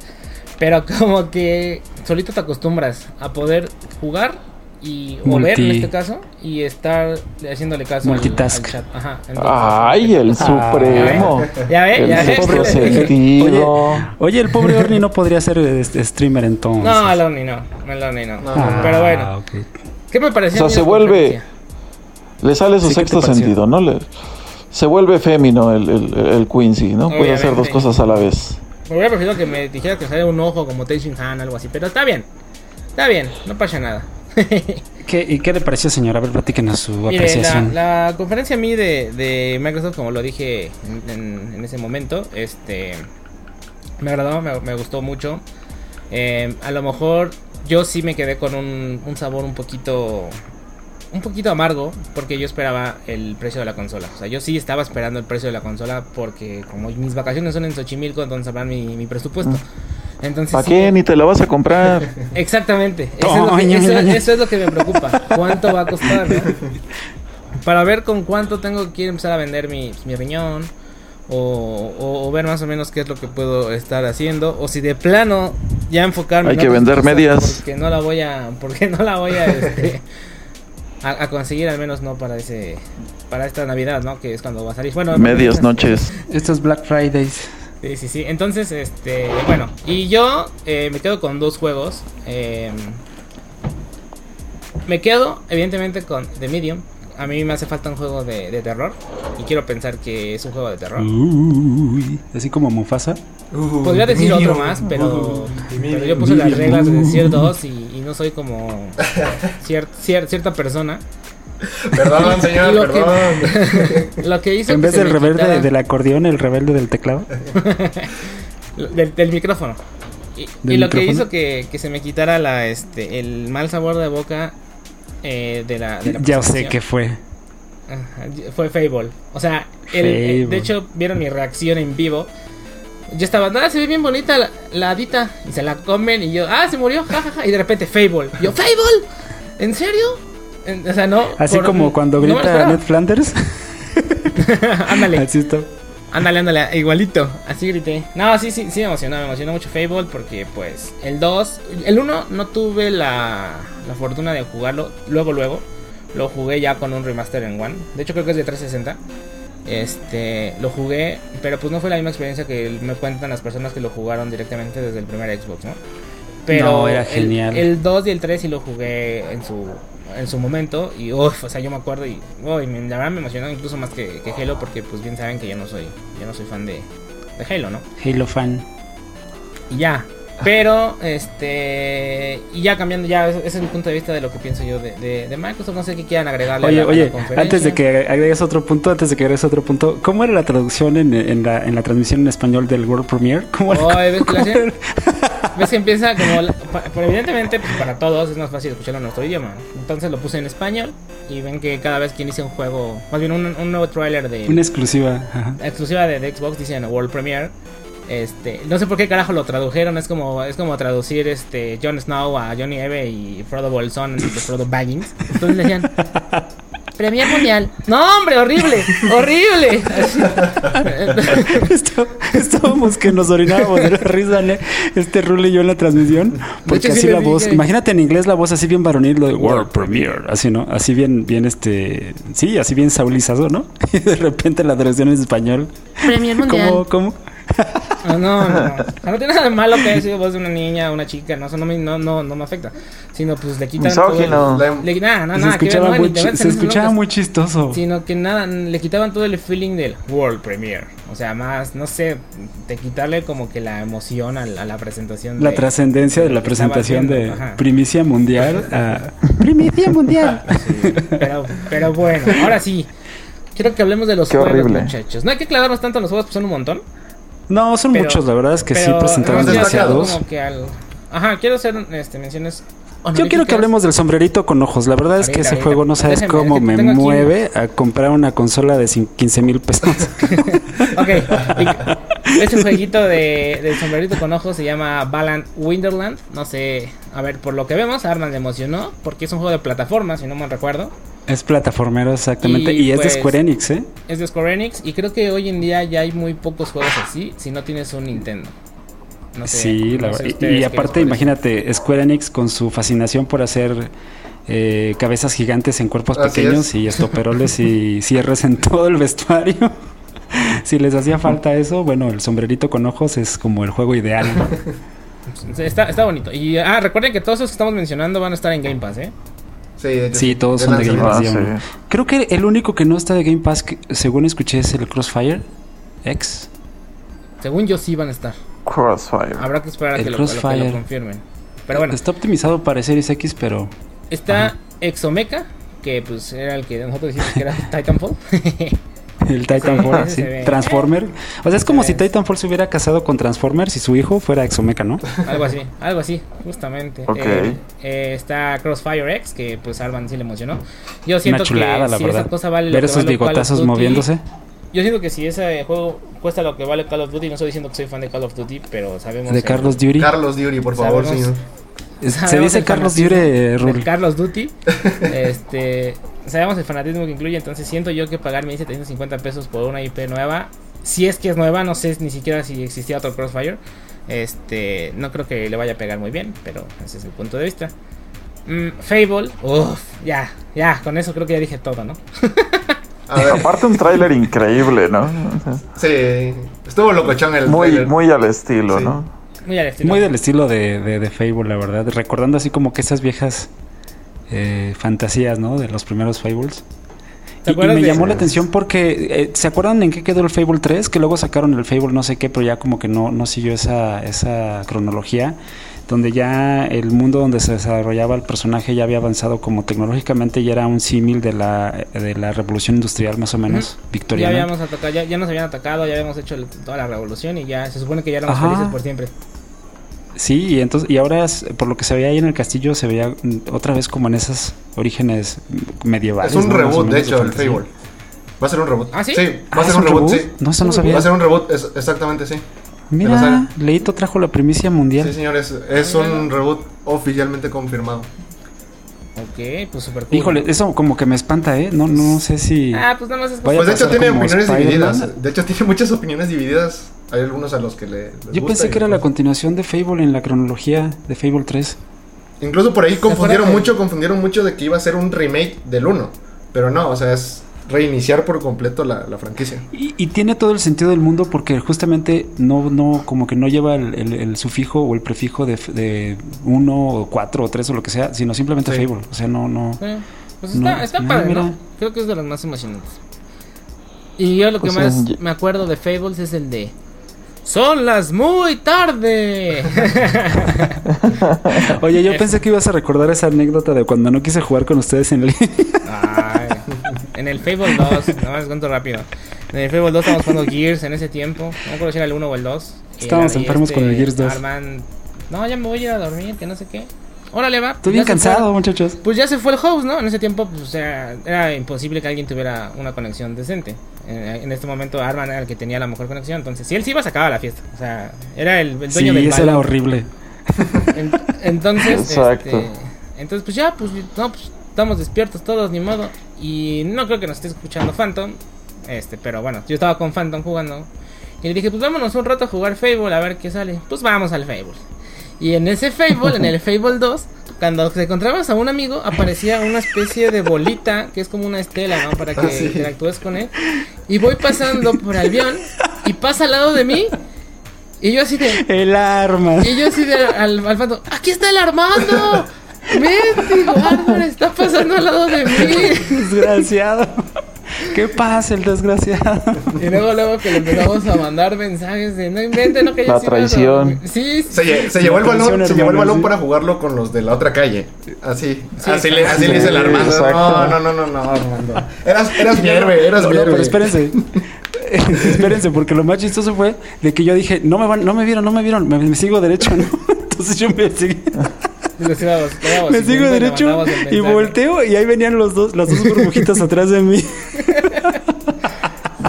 Pero como que solito te acostumbras a poder jugar y o ver en este caso y estar haciéndole caso al- Multitask. al chat. Ajá, entonces- Ay, el Ah, supremo. Ya ve, El ya ve. sexto Oye, sentido. Oye, el pobre Orni no podría ser este, streamer entonces. No, Aloni no, Aloni no. No, Ah, Pero bueno, ok. ¿qué me pareció? O sea, se vuelve-? Le sale su Sí, ¿qué te sexto sentido, ¿no? Le- se vuelve fémino el, el, el Quincy, ¿no? Puede hacer dos cosas a la vez. Me hubiera preferido que me dijera que sale un ojo como Teishin Han, algo así. Pero está bien, está bien, no pasa nada. ¿Qué, ¿Y qué le pareció, señor? A ver, platíquenos su Mire, apreciación. la conferencia a mí de, de Microsoft, como lo dije en, en- en ese momento, este me agradó, me, me gustó mucho. Eh, a lo mejor yo sí me quedé con un, un sabor un poquito un poquito amargo porque yo esperaba el precio de la consola. O sea, yo sí estaba esperando el precio de la consola porque como mis vacaciones son en Xochimilco, entonces sabrán mi, mi presupuesto. Entonces, ¿Para sí, qué? Ni te la vas a comprar. Exactamente. Eso es, lo que, eso- eso es lo que me preocupa. ¿Cuánto va a costar? no? Para ver con cuánto tengo que ir a empezar a vender mi, mi riñón. O, o- o ver más o menos qué es lo que puedo estar haciendo. O si de plano ya enfocarme Hay en que vender cosas medias. Porque no la voy a. Porque no la voy a. este, a, a conseguir al menos no para ese. Para esta Navidad, ¿no? Que es cuando va a salir. Bueno, Medias noches. Estos Black Fridays. Sí, sí, sí. Entonces, este, bueno, y yo eh, me quedo con dos juegos. eh, me quedo, evidentemente, con The Medium. A mí me hace falta un juego de, de terror. Y quiero pensar que es un juego de terror. Uy, así como Mufasa. Podría decir otro más, pero, pero yo puse las reglas de decir dos y, y no soy como cier- cier- cierta persona. Perdón, señor, Lo que- perdón. Lo que hizo En que vez se del me rebelde quitara- del acordeón, el rebelde del teclado. del, del micrófono. Y, ¿Del y lo que micrófono? hizo que, que se me quitara la, este, el mal sabor de boca eh, de la, de la Ya sé qué fue. ajá, fue Fable. O sea, el- el- de hecho, vieron mi reacción en vivo. Yo estaba, ah, se ve bien bonita la, la hadita. Y se la comen y yo, ah, se murió, jajaja. Y de repente Fable. Yo, Fable, ¿en serio? O sea, no. Así por- como cuando grita. Ned Flanders. Ándale. Así está. Ándale, ándale, igualito. Así grité. No, sí, sí, sí me emocionó. Me emocionó mucho Fable porque, pues, el 2. El 1 no tuve la, la fortuna de jugarlo luego, luego. Lo jugué ya con un remaster en One. De hecho, creo que es de 360. Este, lo jugué, pero pues no fue la misma experiencia que me cuentan las personas que lo jugaron directamente desde el primer Xbox, ¿no? Pero No, era el- genial. El, 2 y el 3 sí lo jugué en su en su momento y uf, o sea, yo me acuerdo y uy, me- la verdad me emocionó incluso más que, que Halo porque pues bien saben que yo no soy yo no soy fan de, de Halo, ¿no? Halo fan. Y ya. Pero, este. Y ya cambiando, ya, ese es mi punto de vista de lo que pienso yo de, de, de Microsoft. No sé qué quieran agregarle. a Oye, a la oye, conferencia. antes de que agregues otro punto, antes de que agregues otro punto, ¿cómo era la traducción en, en la, en la transmisión en español del World Premiere? ¿Cómo ¿Cómo era? ¿Ves que empieza como. la- pero evidentemente, pues, para todos es más fácil escucharlo en nuestro idioma. Entonces lo puse en español. Y ven que cada vez que inicia un juego. Más bien un, un nuevo tráiler de. Una exclusiva. ajá. exclusiva de, de Xbox dicen World Premiere. Este, no sé por qué carajo lo tradujeron, es como es como traducir este Jon Snow a Johnny Eve y Frodo Bolsón de Frodo Baggins. Entonces le decían Premier Mundial. No, hombre, horrible, horrible. Está- Estábamos que nos orinábamos de la risa, ¿no? este Rule y yo en la transmisión. Porque hecho, así la voz, imagínate en inglés la voz así bien varonil, lo de World Premiere, así, ¿no? Así bien, bien este, sí, así bien saulizado, ¿no? Y de repente la traducción en español. Premier ¿Cómo, cómo? No, no, no. O sea, no tiene nada de malo que haya sido voz de una niña una chica, no, eso no me, no, no, no me afecta. Sino pues le quitan Misógino. todo el- le, nada, nada, se nada ver, escuchaba, no, muy, metas se escuchaba muy chistoso. Sino que nada, le quitaban todo el feeling del World Premiere. O sea, más, no sé, de quitarle como que la emoción a la, a la presentación. La de- trascendencia de la presentación de ajá. primicia mundial a primicia mundial. Sí, pero, pero bueno, ahora sí. Quiero que hablemos de los Qué juegos, horrible. muchachos. No hay que clavarnos tanto en los juegos, pues son un montón. No, son Pero- muchos, la verdad es que sí presentaron demasiados. como que al- Ajá, quiero hacer este, menciones. Yo quiero que hablemos del sombrerito con ojos. La verdad es que ese juego no sabes cómo es me mueve a comprar una consola de cin- 15 mil pesos. Ok, ese jueguito de, del sombrerito con ojos se llama Balan Winterland. No sé, a ver, por lo que vemos, a Arman le emocionó porque es un juego de plataforma, si no mal recuerdo. es plataformero exactamente. Y, Y, es pues, de Square Enix, ¿eh? Es de Square Enix y creo que hoy en día ya hay muy pocos juegos así si no tienes un Nintendo. No sé, sí, la no sé verdad. Y- aparte, imagínate, Square Enix con su fascinación por hacer eh, cabezas gigantes en cuerpos Así pequeños es. y estoperoles y cierres en todo el vestuario. si les hacía falta eso, bueno, el sombrerito con ojos es como el juego ideal. Está, está bonito. Y ah, recuerden que todos los que estamos mencionando van a estar en Game Pass, ¿eh? Sí, de hecho, Sí, todos son de Game. Pass. Ah, sí. Creo que el único que no está de Game Pass, que, según escuché, es el Crossfire X. Según yo sí van a estar. Crossfire. Habrá que esperar a El que lo, a lo que Crossfire. lo confirmen. Pero bueno, Está optimizado para Series X, pero está Exomecha, que pues era el que nosotros decimos que era Titanfall. el Titanfall, sí. Transformer. O sea, es como si. Titanfall se hubiera casado con Transformers y su hijo fuera Exomecha, ¿no? algo así, algo así, justamente. Ok. Eh, eh, está Crossfire X, que pues Alban sí le emocionó. Yo siento Una chulada, que la si verdad. esa cosa vale Ver esos bigotazos Duty, moviéndose. Yo siento que si ese juego cuesta lo que vale Call of Duty, no estoy diciendo que soy fan de Call of Duty, pero sabemos... De el- Carlos Duty. Carlos Duty, por favor, Sabemos- señor. Es- Se dice Carlos Duty, de Rul. Carlos Duty. este, sabemos el fanatismo que incluye, entonces siento yo que pagar 1750 pesos por una IP nueva, si es que es nueva, no sé ni siquiera si existía otro Crossfire. Este, no creo que le vaya a pegar muy bien, pero ese es el punto de vista. Mm, Fable, uff, ya, ya, con eso creo que ya dije todo, ¿no? Aparte un tráiler increíble, ¿no? sí. Estuvo locochón el Muy, trailer. muy al estilo, Sí. ¿no? Muy al estilo. Muy del estilo de, de, de Fable, la verdad. Recordando así como que esas viejas eh, fantasías, ¿no? De los primeros Fables. ¿Te Y, me llamó la atención porque, eh, ¿se acuerdan en qué quedó el Fable 3? Que luego sacaron el Fable no sé qué, pero ya como que no, no siguió esa, esa cronología. Donde ya el mundo donde se desarrollaba el personaje ya había avanzado como tecnológicamente y era un símil de la, de la revolución industrial más o menos, Ya victoriana. habíamos atacado, ya, ya nos habían atacado, ya habíamos hecho el- toda la revolución y ya se supone que ya éramos Ajá. felices por siempre. Sí, y entonces y ahora es- por lo que se veía ahí en el castillo se veía otra vez como en esos orígenes medievales. Es un ¿no? Reboot, de hecho, el. Fable. Va a ser un reboot. ¿Ah, sí? va Ah, a ser ¿es un reboot, sí. No, eso no sabía. Va a ser un reboot, es- exactamente, sí. Mira. Leito trajo la primicia mundial. Sí, señores, es un reboot oficialmente confirmado. Ok, pues súper cool. Híjole, eso como que me espanta, ¿eh? No, no sé si... Ah, pues nada más es Pues de hecho tiene opiniones divididas. De hecho tiene muchas opiniones divididas. Hay algunos a los que le. les Yo gusta pensé que era la continuación de Fable en la cronología de Fable 3. Incluso por ahí confundieron mucho, confundieron mucho de que iba a ser un remake del 1. Pero no, o sea, es reiniciar por completo la, la franquicia. Y, y tiene todo el sentido del mundo porque justamente no, no, como que no lleva el, el- el sufijo o el prefijo de, de uno o cuatro o tres o lo que sea, sino simplemente Sí. Fable. O sea, no, no. Sí, Pues No, está, está no, padre, mira. ¿no? Creo que es de los más emocionantes. Y yo lo que O sea, más me acuerdo de Fables es el de... ¡Son las muy tarde! Oye, yo pensé que ibas a recordar esa anécdota de cuando no quise jugar con ustedes en línea. Ay, en el Fable 2, nada más cuento rápido. En el Fable 2 estábamos jugando Gears en ese tiempo. No me acuerdo si era el 1 o el 2. Y Estábamos enfermos con el Gears 2. Arman, no, ya me voy a ir a dormir, que no sé qué. Órale, va. Estoy bien fue. cansado, muchachos. Pues ya se fue el host, ¿no? En ese tiempo, pues, o sea, era imposible que alguien tuviera una conexión decente. En, en este momento, Arman era el que tenía la mejor conexión. Entonces, si él se iba, se acababa la fiesta. O sea, era el, el Sí, dueño del eso balón. era horrible. En- entonces, Exacto. este, entonces, pues ya, pues, no, pues estamos despiertos todos, ni modo. Y no creo que nos esté escuchando Phantom. Este, pero bueno, yo estaba con Phantom jugando. Y le dije, pues vámonos un rato a jugar Fable a ver qué sale. Pues vamos al Fable. Y en ese Fable, en el Fable 2, cuando te encontrabas a un amigo, aparecía una especie de bolita, que es como una estela, ¿no? Para que Ah, sí. interactúes con él. Y voy pasando por el avión y pasa al lado de mí. Y yo así de, El arma. y yo así de al, al Phantom, ¡aquí está el Armando! ¡Mendigo Armando está pasando al lado de mí! Desgraciado. ¿Qué pasa, el desgraciado? Y luego, luego que le empezamos a mandar mensajes de no inventen, no que La yo sí traición. dormí". Sí, Se, sí. lle- se llevó el balón, se llevó el balón sí. para jugarlo con los de la otra calle. Así, Sí, así, le, así sí, le dice el Armando. exacto. No, no, no, no, no, Armando. Eras, eras mi héroe, eras No, mi no, pero espérense. espérense, porque lo más chistoso fue de que yo dije, no me van, no me vieron, no me vieron, me, me sigo derecho, ¿no? Entonces yo me seguí, Y los me sigo derecho y volteo y ahí venían los dos, las dos burbujitas atrás de mí.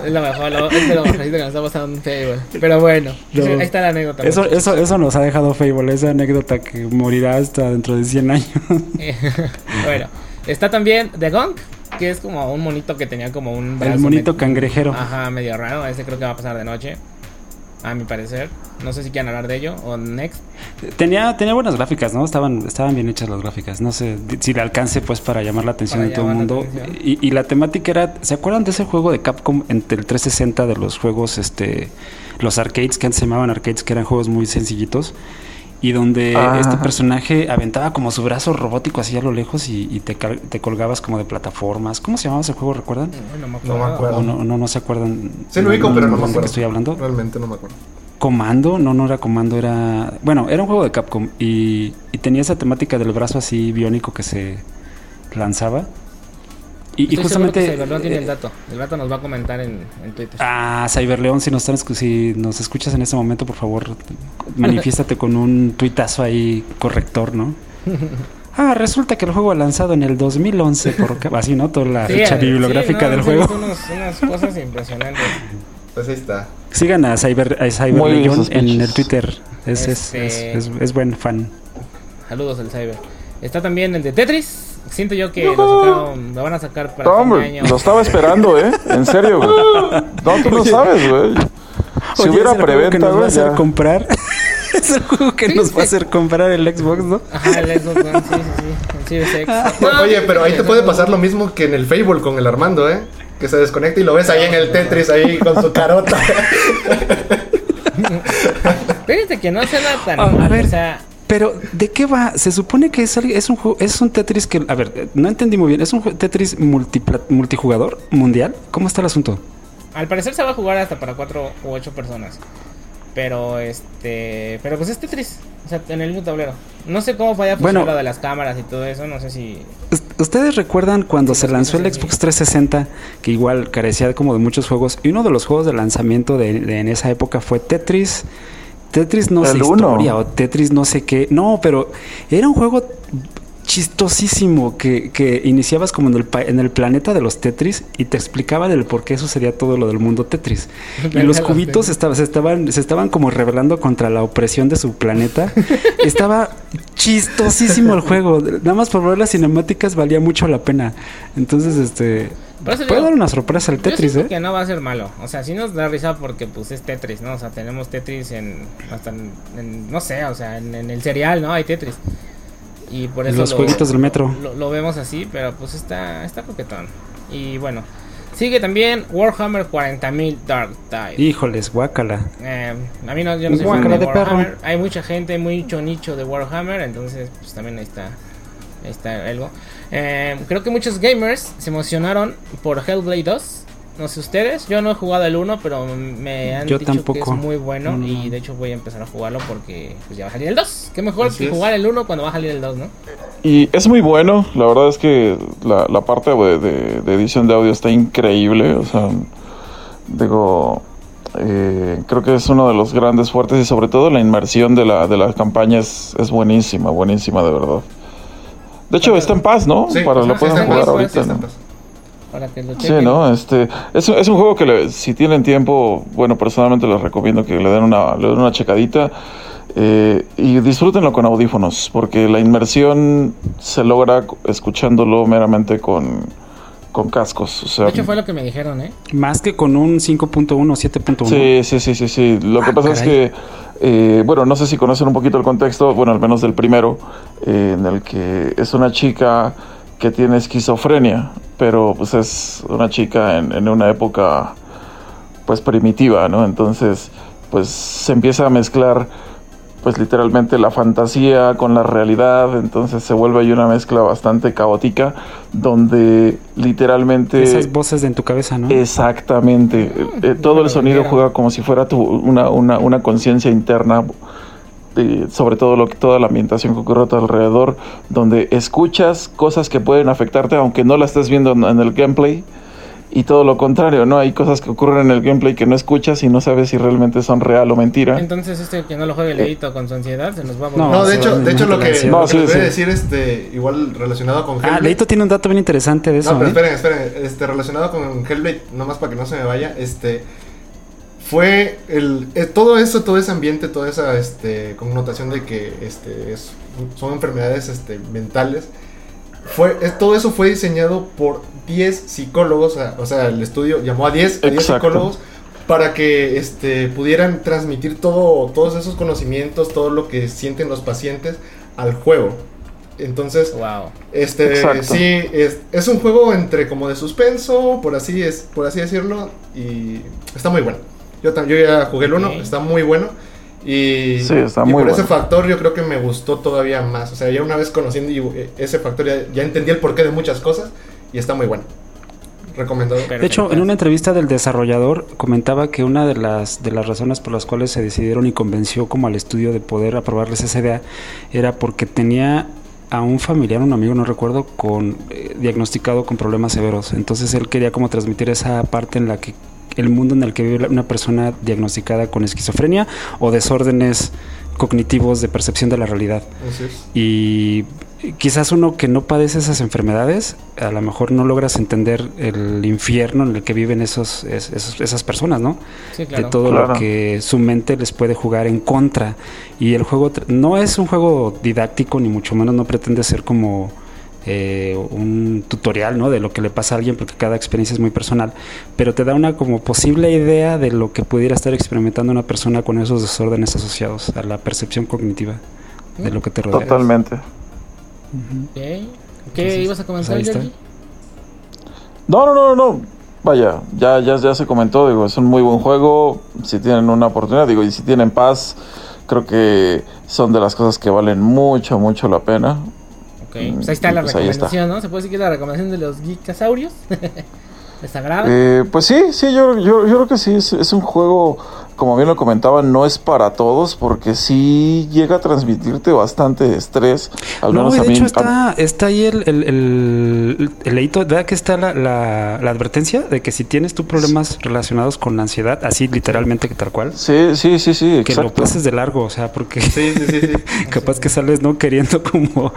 Es lo mejor, lo, es de lo mejorcito que nos está pasando en Fable. Pero bueno, No. ahí está la anécdota. Eso, muchachos. eso, eso nos ha dejado Fable, esa anécdota que morirá hasta dentro de 100 años. Bueno, está también The Gunk, que es como un monito que tenía como un El monito cangrejero. Ajá, medio raro. Ese creo que va a pasar de noche. A mi parecer. No sé si quieren hablar de ello o next. Tenía, tenía buenas gráficas, ¿no? Estaban, estaban bien hechas las gráficas. No sé si le alcance pues para llamar la atención Para de todo el mundo. Y, y la temática era, ¿se acuerdan de ese juego de Capcom entre el 360 de los juegos, este, los arcades que antes se llamaban arcades, que eran juegos muy sencillitos? Y donde Ah. este personaje aventaba como su brazo robótico así a lo lejos y, y te, colgabas como de plataformas. ¿Cómo se llamaba ese juego? ¿Recuerdan? No me No me acuerdo. ¿O no, no, no se acuerdan? Sí lo ubico, pero no me de qué acuerdo. estoy hablando? Realmente no me acuerdo. Comando, no, no era Comando, era. Bueno, era un juego de Capcom y, y tenía esa temática del brazo así biónico que se lanzaba. Y, y Estoy justamente. Cyberleón tiene el eh, dato. El dato nos va a comentar en, en Twitter. Ah, Cyberleón, si nos, están, si nos escuchas en este momento, por favor, manifiéstate con un tuitazo ahí corrector, ¿no? Ah, resulta que el juego lanzado en el 2011, por así, ¿no? Toda la Sí, fecha sí, bibliográfica no, del juego. unos- unas cosas impresionantes. Pues ahí está. Sigan a Cyber, a Cyber Muy Legion esos en el Twitter. Es, es, Este- es, es- es buen fan. Saludos al Cyber. Está también el de Tetris. Siento yo que lo, sacaron- lo van a sacar para No, fin de hombre, año. lo estaba esperando, ¿eh? En serio, güey. No, tú no sabes, güey. Si Oye, hubiera es el juego que preventa, nos va a güey, hacer ya. comprar. es el juego que Sí, nos va a hacer comprar el Xbox, ¿no? Ajá, el Xbox sí, sí, sí. El Series X. No, Oye, pero ahí te puede no- pasar lo mismo que en el Fable con el Armando, ¿eh? Que se desconecta y lo ves ahí en el Tetris, ahí con su carota. Fíjate que no suena tan Ah, a mal. ver. O sea, Pero, ¿de qué va? Se supone que es, es un es un Tetris que, a ver, no entendí muy bien. ¿Es un Tetris multijugador mundial? ¿Cómo está el asunto? al parecer se va a jugar hasta para cuatro u ocho personas. Pero este. Pero pues es Tetris. O sea, en el mismo tablero. No sé cómo vaya a funcionar Bueno. lo de las cámaras y todo eso. No sé si. Us- ¿Ustedes recuerdan cuando Sí, se lanzó el. Xbox 360, que igual carecía como de muchos juegos? Y uno de los juegos de lanzamiento de, de- en esa época fue Tetris. Tetris no sé historia o Tetris no sé qué. No, pero era un juego chistosísimo que, que iniciabas como en el, en el planeta de los Tetris y te explicaban el por qué sucedía todo lo del mundo Tetris. Y los cubitos estaban, se, estaban, se estaban como rebelando contra la opresión de su planeta. Estaba chistosísimo el juego. Nada más por ver las cinemáticas valía mucho la pena. Entonces, este... Puede digo, dar una sorpresa Yo Tetris, siento ¿eh? que no va a ser malo. O sea, sí nos da risa porque pues es Tetris, ¿no? O sea, tenemos Tetris en. Hasta en, en- no sé, o sea, en, en el cereal, ¿no? Hay Tetris. Y por eso Los lo, jueguitos del metro. Lo, lo vemos así, pero pues está, está coquetón. Y bueno, sigue también Warhammer 40.000 Dark Tide. Híjoles, guácala. Eh, a mí no, yo no soy fan de de perro. Hay mucha gente, mucho nicho de Warhammer, entonces pues también ahí está, ahí está algo. Eh, creo que muchos gamers se emocionaron por Hellblade 2. No sé ustedes, yo no he jugado el 1, pero me han Yo dicho que tampoco. es muy bueno No, no. y de hecho voy a empezar a jugarlo porque pues, ya va a salir el 2. Qué mejor Así que es. jugar el 1 cuando va a salir el 2, ¿no? Y es muy bueno, la verdad es que la, la parte de, de- de edición de audio está increíble, o sea, digo, eh, creo que es uno de los grandes fuertes y sobre todo la inmersión de la, de la campaña es, es buenísima, buenísima de verdad. De hecho, está en paz, ¿no? Sí, Para lo sí, pueden está en jugar paz, ahorita. sí, está en ¿no? Para que lo Sí, chequen. ¿no? Este, es, es un juego que le- si tienen tiempo, bueno, personalmente les recomiendo que le den una, le den una checadita eh, y disfrútenlo con audífonos, porque la inmersión se logra escuchándolo meramente con, con cascos. O sea, De hecho fue lo que me dijeron, ¿eh? Más que con un 5.1 o 7.1. Sí, sí, sí, sí, sí. Lo que Ah, pasa es caray. que, eh, bueno, no sé si conocen un poquito el contexto, bueno, al menos del primero, eh, en el que es una chica que tiene esquizofrenia, pero pues es una chica en, en una época pues primitiva, ¿no? Entonces, pues se empieza a mezclar pues literalmente la fantasía con la realidad, entonces se vuelve ahí una mezcla bastante caótica, donde literalmente... Esas voces de en tu cabeza, ¿no? Exactamente. Eh, todo el sonido juega como si fuera tu, una, una, una conciencia interna sobre todo lo que toda la ambientación que ocurre a tu alrededor, donde escuchas cosas que pueden afectarte aunque no la estés viendo en, en el gameplay. Y todo lo contrario, ¿no? Hay cosas que ocurren en el gameplay que no escuchas y no sabes si realmente son real o mentira. Entonces este que no lo juegue leíto con su ansiedad se nos va a volver. No, No, de hecho, de hecho lo que, lo No, que sí, les voy a decir, este, igual relacionado con Ah, Hellblade. Leito tiene un dato bien interesante de eso, No, pero ¿eh? esperen, esperen, este, relacionado con Hellblade, nomás para que no se me vaya, este, fue el, eh, todo eso, todo ese ambiente, toda esa, este, connotación de que, este, es- son enfermedades, este, mentales, fue, es- todo eso fue diseñado por 10 psicólogos, o sea, o sea, el estudio llamó a 10, a 10 Exacto. psicólogos para que, este, pudieran transmitir todo, todos esos conocimientos, todo lo que sienten los pacientes al juego. Entonces, Wow. este, Exacto. sí, es, es un juego entre como de suspenso, por así es, por así decirlo, y está muy bueno. Yo, yo ya jugué el 1, Ok. está muy bueno. Y, Sí, está y muy por ese bueno. factor yo creo que me gustó todavía más. O sea, ya una vez conociendo eh, ese factor ya, ya entendí el porqué de muchas cosas y está muy bueno. Recomendado. De hecho, en una entrevista del desarrollador comentaba que una de las de las razones por las cuales se decidieron y convenció como al estudio de poder aprobarles esa idea era porque tenía a un familiar, un amigo, no recuerdo, con eh, diagnosticado con problemas severos. Entonces él quería como transmitir esa parte en la que el mundo en el que vive una persona diagnosticada con esquizofrenia o desórdenes cognitivos de percepción de la realidad. Así es. Y quizás uno que no padece esas enfermedades, a lo mejor no logras entender el infierno en el que viven esos, esas personas, ¿no? Sí, claro. De todo lo que su mente les puede jugar en contra. Y el juego no es un juego didáctico, ni mucho menos no pretende ser como eh, un tutorial, ¿no? De lo que le pasa a alguien, porque cada experiencia es muy personal, pero te da una como posible idea de lo que pudiera estar experimentando una persona con esos desórdenes asociados a la percepción cognitiva de lo que te rodea. Totalmente. ¿Qué ibas a comentar, No, no, no, no. Vaya, ya, ya, ya se comentó, digo, es un muy buen juego. Si tienen una oportunidad, digo, y si tienen paz, creo que son de las cosas que valen mucho, mucho la pena. Ok, pues ahí está la pues recomendación, ¿no? ¿Se puede decir que es la recomendación de los geekasaurios? ¿Está grave? Eh, pues sí, sí, yo, yo, yo creo que sí, es, es un juego como bien lo comentaba, no es para todos porque sí llega a transmitirte bastante estrés. Al no, de hecho está, está ahí el, el, el, el leíto, ¿verdad que está la, la, advertencia de que si tienes tú problemas relacionados con la ansiedad, así literalmente que tal cual? Sí, sí, sí, sí, Que lo pases de largo, o sea, porque sí, sí, sí, capaz que sales no queriendo como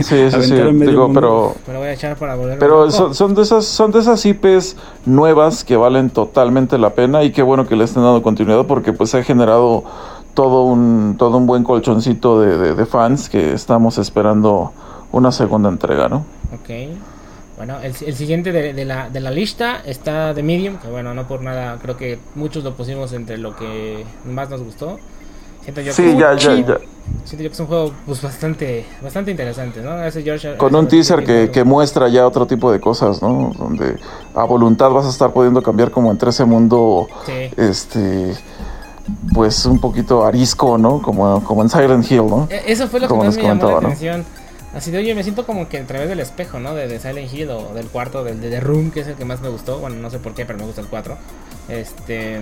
sí, sí, sí. Digo, pero, pero voy a echar para volver Pero son, son, de esas, son de esas IPs nuevas que valen totalmente la pena y qué bueno que le estén dando continuidad porque pues ha generado todo un, todo un buen colchoncito de, fans que estamos esperando una segunda entrega, ¿no? Ok. Bueno, el, siguiente de, la, de la lista está The Medium, que bueno, no por nada, creo que muchos lo pusimos entre lo que más nos gustó. Siento yo sí, que, ya, ya, ya. Siento yo que es un juego pues bastante, bastante interesante, ¿no? Con un teaser que, que, muestra ya otro tipo de cosas, ¿no? Donde a voluntad vas a estar pudiendo cambiar como entre ese mundo, este, pues un poquito arisco, ¿no? Como, como en Silent Hill, ¿no? E, eso fue lo que más me llamó la atención. Así de, oye, me siento como que a través del espejo, ¿no? De, Silent Hill o del cuarto, del de The Room, que es el que más me gustó. Bueno, no sé por qué, pero me gusta el 4. Este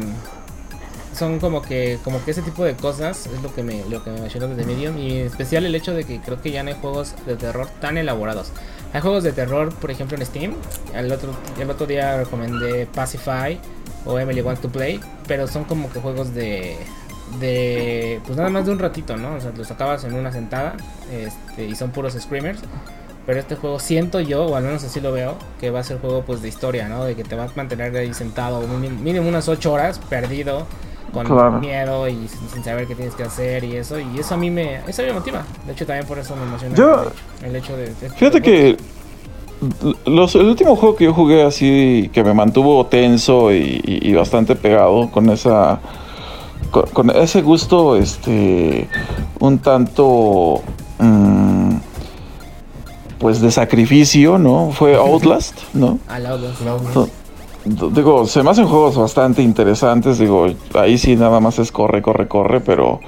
son como que como que ese tipo de cosas es lo que me lo que me mencionó desde Medium y en especial el hecho de que creo que ya no hay juegos de terror tan elaborados. Hay juegos de terror, por ejemplo, en Steam. El otro el otro día recomendé Pacify o Emily Want to Play, pero son como que juegos de de pues nada más de un ratito, ¿no? O sea, los acabas en una sentada este, y son puros screamers. Pero este juego siento yo, o al menos así lo veo, que va a ser juego pues de historia, ¿no? De que te vas a mantener ahí sentado mínimo unas 8 horas perdido con miedo y sin, saber qué tienes que hacer y eso y eso a mí me eso me motiva. De hecho también por eso me emociona el, hecho, de, fíjate que los, el último juego que yo jugué así que me mantuvo tenso y, bastante pegado con esa con, ese gusto este un tanto mm, pues de sacrificio no fue Outlast no Outlast digo, se me hacen juegos bastante interesantes, digo, ahí sí nada más es corre, corre, corre, pero,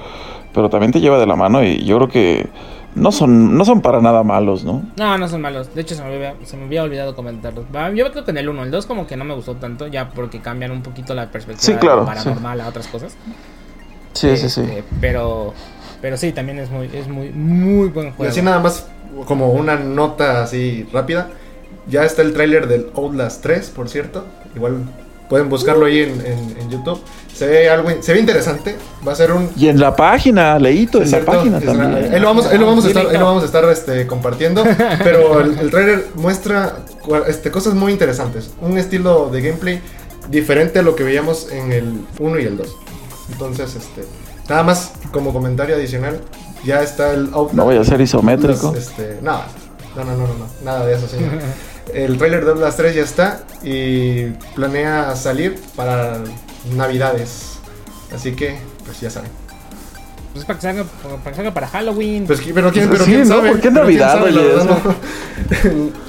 pero también te lleva de la mano y yo creo que no son, no son para nada malos, ¿no? No, no son malos. De hecho, se me había, se me había olvidado comentarlos. Yo creo que en el 1, el 2 como que no me gustó tanto, ya porque cambian un poquito la perspectiva claro, paranormal a otras cosas. Sí, sí, sí. Este, pero, pero sí, también es muy, es muy, muy buen juego. Y así nada más como una nota así rápida. Ya está el tráiler del Outlast 3, por cierto. Igual pueden buscarlo ahí en, YouTube. Se ve algo, se ve interesante. Va a ser un. Y en la página, leíto, en la página también. Ahí lo vamos, lo vamos a estar, lo vamos a estar este, compartiendo. Pero el, el, trailer muestra este, cosas muy interesantes. Un estilo de gameplay diferente a lo que veíamos en el 1 y el 2. Entonces, este. Nada más como comentario adicional. Ya está el No voy a ser isométrico. este, nada. No, no, no, no, Nada de eso, señor. El trailer de Outlast 3 ya está y planea salir para Navidades. Así que, pues ya saben. Pues para que salga para, que salga para Halloween. Pues, pero quién, pero quién sabe. ¿Por qué Navidad, pues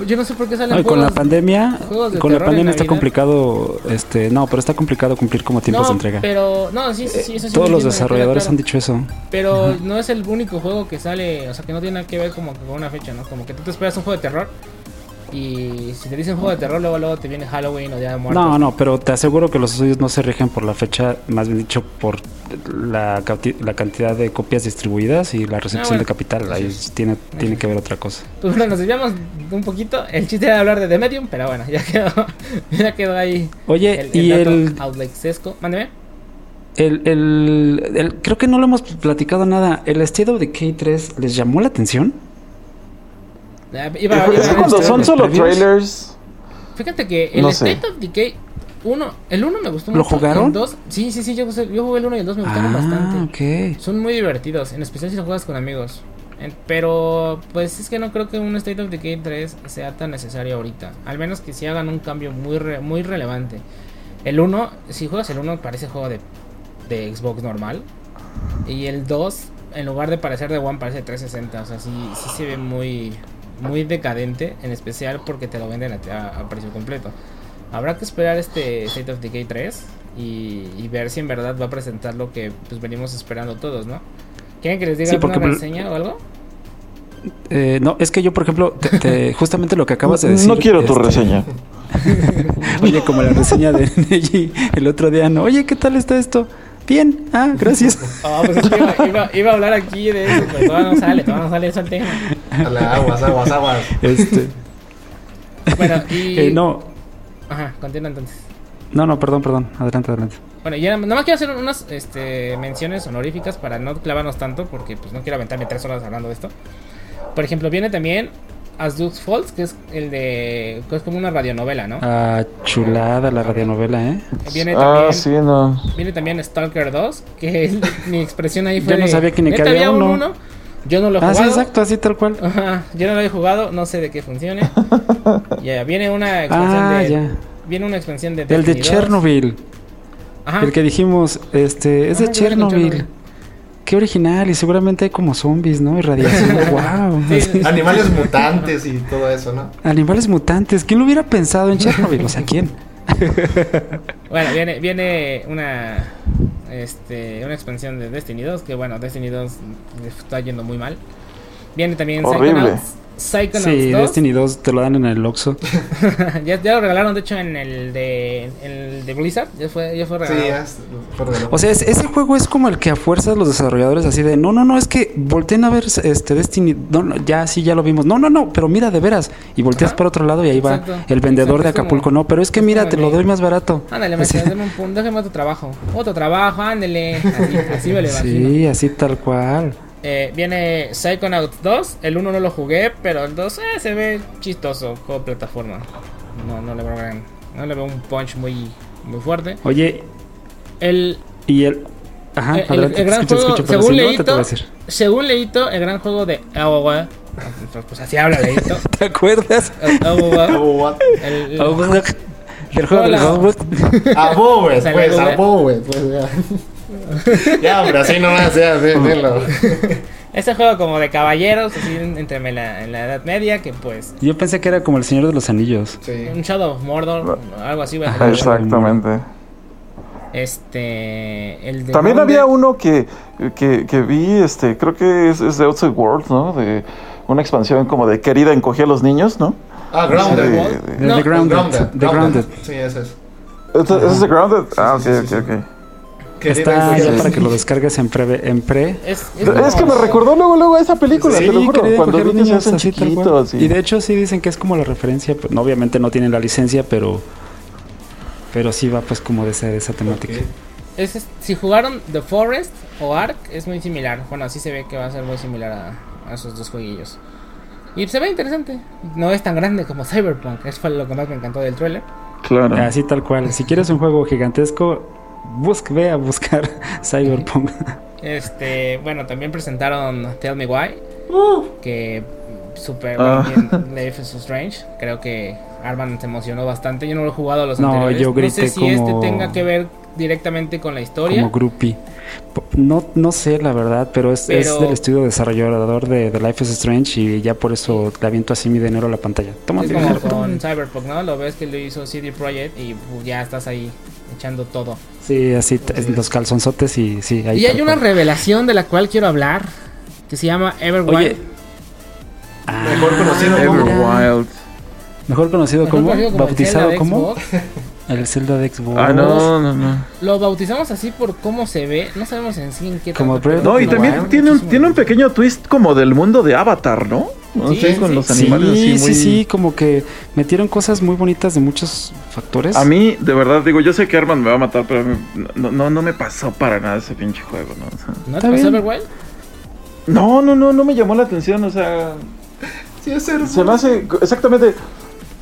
Yo no sé por qué salen con la pandemia, con la pandemia está complicado, este, no, pero está complicado cumplir como tiempos de entrega. Pero no, sí, sí, eso sí Todos los desarrolladores han dicho eso. Pero no es el único juego que sale, o sea, que no tiene nada que ver como con una fecha, ¿no? Como que tú te esperas un juego de terror y si te dicen juego de terror, luego, luego te viene Halloween o Día de Muertos. No, no, pero te aseguro que los estudios no se rigen por la fecha, más bien dicho, por la, la cantidad de copias distribuidas y la recepción ah, de capital. Ahí tiene, tiene que ver otra cosa. Pues bueno, nos desviamos un poquito. El chiste era hablar de The Medium, pero bueno, ya quedó, ya quedó ahí. Oye, el, y el. Mándeme. El, el, el, creo que no lo hemos platicado nada. ¿El estilo de K3 les llamó la atención? Es iba- que iba- cuando son solo trailers. Fíjate que el No sé. State of Decay 1, el 1 me gustó ¿Lo mucho. jugaron? El 2, sí, sí, sí, yo, yo jugué el 1 y el 2 me gustaron bastante. Ah, ok. Son muy divertidos, en especial si lo juegas con amigos. Pero, pues es que no creo que un State of Decay 3 sea tan necesario ahorita. Al menos que si hagan un cambio muy, re- muy relevante. El 1, si juegas el 1, parece juego de, de Xbox normal. Y el 2, en lugar de parecer de One, parece 360. O sea, sí, sí se ve muy, muy decadente. En especial porque te lo venden a, a- a precio completo. Habrá que esperar este State of Decay 3 y, y ver si en verdad va a presentar lo que pues venimos esperando todos, ¿no? ¿Quieren que les diga Sí, alguna reseña o algo? Eh, no, es que yo, por ejemplo, te- te- justamente lo que acabas de decir. No quiero tu este, reseña. Oye, como la reseña de Neji el otro día, ¿no? Oye, ¿qué tal está esto? Bien, ah, gracias. Pues es que iba, iba- iba a hablar aquí de eso, pero todavía no sale, todavía no sale eso el tema. Dale, aguas, aguas, aguas. Este, Bueno, y... eh, no, Ajá, continúa entonces. no, no, perdón, perdón. Adelante, adelante. Bueno, ya nada más quiero hacer unas este, menciones honoríficas para no clavarnos tanto, porque pues no quiero aventarme tres horas hablando de esto. Por ejemplo, viene también As Duke's Falls, que es el de... que es como una radionovela, ¿no? Ah, chulada la radionovela, ¿eh? Viene Ah, también... sí, no. Viene también Stalker 2, que es- mi expresión ahí fue Yo no de, sabía que ni que "¿Neta había un uno?" Yo no lo he Ah, sí, jugado. exacto, así tal cual. Ajá, yo no lo he jugado, no sé de qué funcione. Ya, viene una expansión Ah, de... ya. Viene una expansión de... El de Destiny 2. Chernobyl. Ajá. El que dijimos, este, es Ajá, de Chernobyl. Chernobyl. Qué original, y seguramente hay como zombies, ¿no? Y radiación. wow. Sí. Animales mutantes y todo eso, ¿no? Animales mutantes. ¿Quién lo hubiera pensado en Chernobyl? O sea, ¿quién? Bueno, viene, viene una... Este, una expansión de Destiny 2, que bueno, Destiny 2 le está yendo muy mal. Viene también Horrible. Psychonauts. Psychonauts Sí, 2. Destiny 2 te lo dan en el Oxxo. ya, ya lo regalaron, de hecho, en el de, el de Blizzard. Ya fue, ya fue Sí, regalado. ya O sea, es- ese juego es como el que a fuerzas los desarrolladores así de, no, no, no, es que volteen a ver este Destiny, no, no, ya sí, ya lo vimos, no, no, no, pero mira de veras, y volteas Ajá. para otro lado y ahí Exacto. va el vendedor Exacto, de como- Acapulco, no, pero es que mira, te lo doy más barato. Ándale, Matías, dame un punto, déjame otro trabajo. Otro trabajo, ándale. Así, así me lo sí, así tal cual. Eh, viene Psychonauts 2. El 1 no lo jugué, pero el 2 eh, se ve chistoso con plataforma. No, no le veo gran- no le veo un punch muy, muy fuerte. Oye, El, y el... Ajá, el- el- el gran escucho, juego, escucho, según si no, te, te voy Leito, decir. según Leito, el gran juego de AOA. Pues así habla Leito. ¿Te acuerdas? What? El, Del juego del Hola. Hogwarts. A Bowen, O sea, pues, la a Bowen, pues ya. hombre, así nomás, ya, de- dilo. Ese juego como de caballeros, así en- entre en la, en la Edad Media, que pues Yo pensé que era como el Señor de los Anillos. Sí. un Shadow of Mordor, algo así va a ser. Exactamente. Este, el de También Grounded, había uno que, que, que vi, este, creo que es, es de Outside World, ¿no? De una expansión como de querida encogía a los niños, ¿no? Ah, De- Grounded. de- The, No, The Grounded. The Grounded. Sí, ese es. ¿Ese es de Grounded? Ah, ok, sí, sí, ok, sí. ok. Está Querida, ya sí. para que lo descargues en pre. En pre. Es, Es que me recordó luego, luego a esa película, Sí, te lo juro, quería cuando coger niños se hacen así, tal cual. chiquitos. Y Y... de hecho sí dicen que es como la referencia. pues, no, obviamente no tienen la licencia, pero pero sí va pues como de esa, de esa temática. Es- si jugaron The Forest o Ark, es muy similar. Bueno, así se ve que va a ser muy similar a, a esos dos jueguillos. Y se ve interesante. No es tan grande como Cyberpunk. Eso fue lo que más me encantó del trailer. Claro. Así tal cual. Si quieres un juego gigantesco, busca, ve a buscar Cyberpunk. Este, bueno, también presentaron Tell Me Why. Que super Ah. bien Life is Strange. Creo que Arman se emocionó bastante. Yo no lo he jugado a los No, anteriores. yo no sé grité si como- este tenga que ver directamente con la historia. como groupie. No, no sé la verdad, pero es, es Pero- del estudio desarrollador de, de Life is Strange y ya por eso le aviento así mi dinero a la pantalla. Toma Es como dinero, con. Cyberpunk, ¿no? Lo ves que lo hizo CD Projekt y pues, ya estás ahí echando todo. Sí, así t- los calzonzotes y sí. Ahí y hay una cual. revelación de la cual quiero hablar que se llama Everwild. Oye, ah, Mejor conocido como-. Everwild. Mejor conocido Mejor como, conocido como el bautizado de como Xbox. el Zelda de Xbox. Ah, no, no, no. Lo bautizamos así por cómo se ve. No sabemos en sí en qué Como No, y también tiene un, tiene un pequeño twist como del mundo de Avatar, ¿no? No Sí, sé, sí, con sí. los Sí, animales así muy... sí, sí, como que metieron cosas muy bonitas de muchos factores. A mí, de verdad, digo, yo sé que Arman me va a matar, pero a mí no, no, no me pasó para nada ese pinche juego, ¿no? O sea, ¿No te pasó. Everwild? no, no, no, no me llamó la atención, o sea... Sí, es hermoso. Se me hace exactamente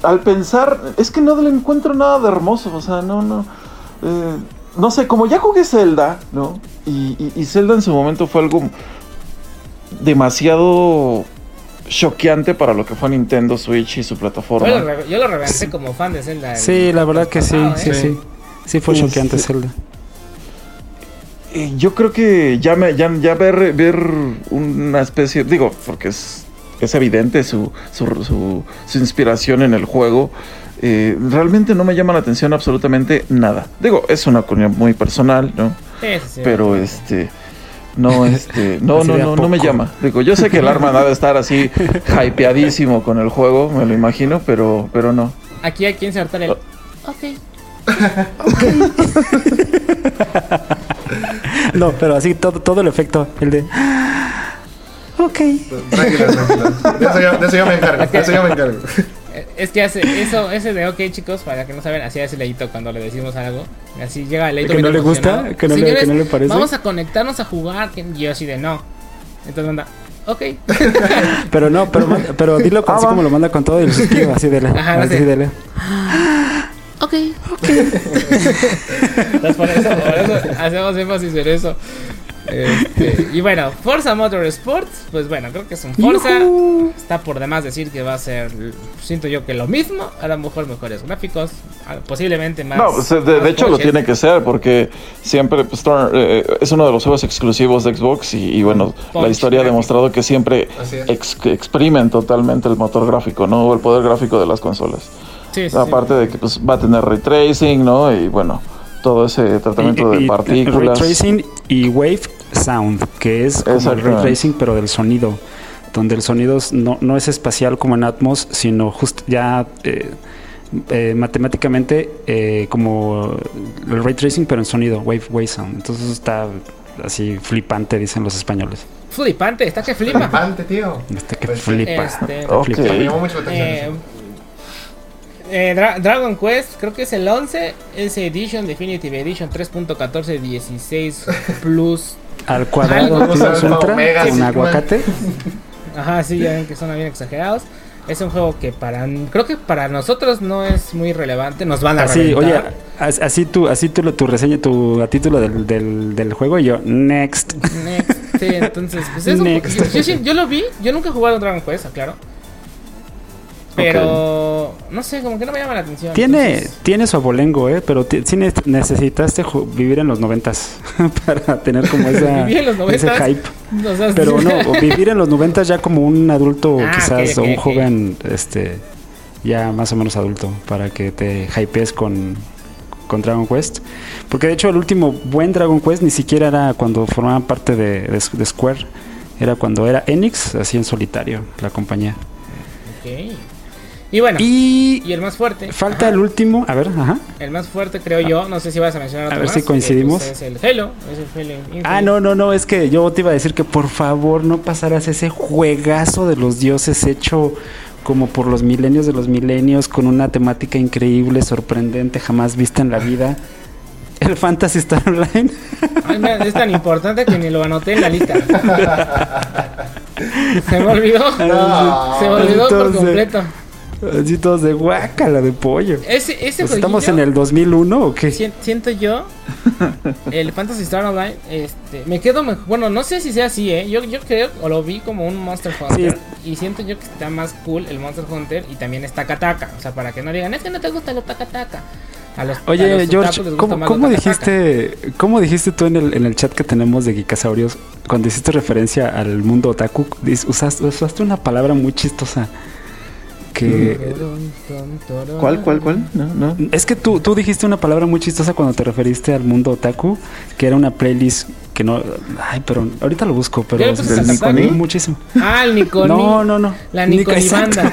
al pensar, es que no le encuentro nada de hermoso, o sea, no, no. eh, no sé, como ya jugué Zelda, ¿no? Y, y- y Zelda en su momento fue algo demasiado choqueante para lo que fue Nintendo Switch y su plataforma. Yo lo, yo lo reventé como fan de Zelda. el Sí, la verdad que sí, pasado, sí, ¿eh? sí. Sí fue choqueante Zelda. Eh, yo creo que ya, me, ya, ya ver, ver una especie, digo, porque es, es evidente su, su, su- su inspiración en el juego, eh, realmente no me llama la atención absolutamente nada. Digo, es una opinión muy personal, ¿no? Sí, sí, sí. Pero este... No, este, no, no, no, no me llama. Digo, yo sé que el arma debe estar así hypeadísimo con el juego, me lo imagino, pero, pero no. Aquí hay que insertar el. Oh. Ok. No, pero así todo, todo el efecto, el de... Ok. Tranquilo, tranquilo. De eso yo, de eso yo me encargo. De eso yo me encargo. Es que hace eso, ese de ok chicos, para que no saben, así hace Leito cuando le decimos algo. Así llega Leito ¿Que no le gusta? ¿Que no le- "Señores, que no le parece?" Vamos a conectarnos a jugar. que- Y yo así de no. Entonces manda, ok. Pero no, pero, pero dilo con- Ah, así como lo manda con todo el suspiro, así de Ajá, así sé. de Ok. Entonces por eso, por eso hacemos énfasis en eso. Este, y bueno, Forza Motorsport, pues bueno, creo que es un Forza. Está por demás decir que va a ser, siento yo que lo mismo, a lo mejor mejores gráficos, posiblemente más. No, pues, de, hecho lo tiene que ser porque siempre pues, Star- eh, es uno de los juegos exclusivos de Xbox y, y, bueno, la historia ha demostrado que siempre ex- exprimen totalmente el motor gráfico, ¿no? O el poder gráfico de las consolas. Sí, sí, sí. Aparte de que pues, va a tener ray tracing, ¿no? Y bueno, todo ese tratamiento de Ray partículas. tracing y wave sound, que es como el ray tracing pero del sonido, donde el sonido no, no es espacial como en Atmos, sino justo ya eh, eh, matemáticamente eh, como el ray tracing pero en sonido, wave wave sound. Entonces está así flipante dicen los españoles. Flipante, está que flipa. Flipante, tío. Este que Pues, flipa. Este, Ok. flipa. Me llamó mucho la atención. Eh, Dra- Dragon Quest, creo que es el 11, ese Edition, Definitive Edition 3.14 16 Plus. Al cuadrado plus alfa, ultra omega, con aguacate. Ajá, sí, ya ven que son bien exagerados. Es un juego que para creo que para nosotros no es muy relevante, nos van a Así, oye, reventar. as- así tú, así tú lo- tu reseña, tu a título del, del, del juego y yo, next. Next, sí, entonces, pues es un- yo, yo yo lo vi, yo nunca he jugado Dragon Quest, claro. Pero no sé, como que no me llama la atención. Tiene, entonces- tiene su abolengo, ¿eh? Pero sí ne- necesitaste vivir en los noventas para tener como esa, ese 90s. hype. Pero no, vivir en los noventas ya como un adulto Ah, quizás o un joven este ya más o menos adulto para que te hypees con, con Dragon Quest. Porque de hecho el último buen Dragon Quest ni siquiera era cuando formaban parte de, de- de Square. Era cuando era Enix, así en solitario, la compañía. Ok. Y bueno, y, Y el más fuerte. falta ajá, el último, a ver, ajá. El más fuerte, creo yo. No sé si vas a mencionar otro ver más, si coincidimos. pues, es el Halo. Es el Halo Infinite. Ah, no, no, no, es que yo te iba a decir que por favor no pasaras ese juegazo de los dioses hecho como por los milenios de los milenios, con una temática increíble, sorprendente, jamás vista en la vida. El Fantasy Star Online. Ay, mira, es tan importante que ni lo anoté en la lista. Se me olvidó. No. Se me olvidó por completo. Así todos de guácala de pollo. Ese, ese Pues ¿Estamos en el 2001 o qué? sien- Siento yo, el Fantasy Star Online, este, me quedo, me- bueno, no sé si sea así, ¿eh? Yo, yo creo, o lo vi como un Monster Hunter, y siento yo que está más cool el Monster Hunter y también es Taka Taka, o sea, para que no digan, es que no te gusta lo Taka Taka. A los, a Oye, los George, ¿cómo, dijiste, ¿cómo dijiste tú en el, en el chat que tenemos de Geekasaurios, cuando hiciste referencia al mundo otaku, usaste una palabra muy chistosa? Que ¿Cuál, cuál, cuál? No, no. es que tú, tú dijiste una palabra muy chistosa cuando te referiste al mundo otaku, que era una playlist que no... Ay, pero ahorita lo busco, ¿Ya pero Taka? muchísimo. Ah, el Niconi. No, no, no. La Nico- Niconi banda.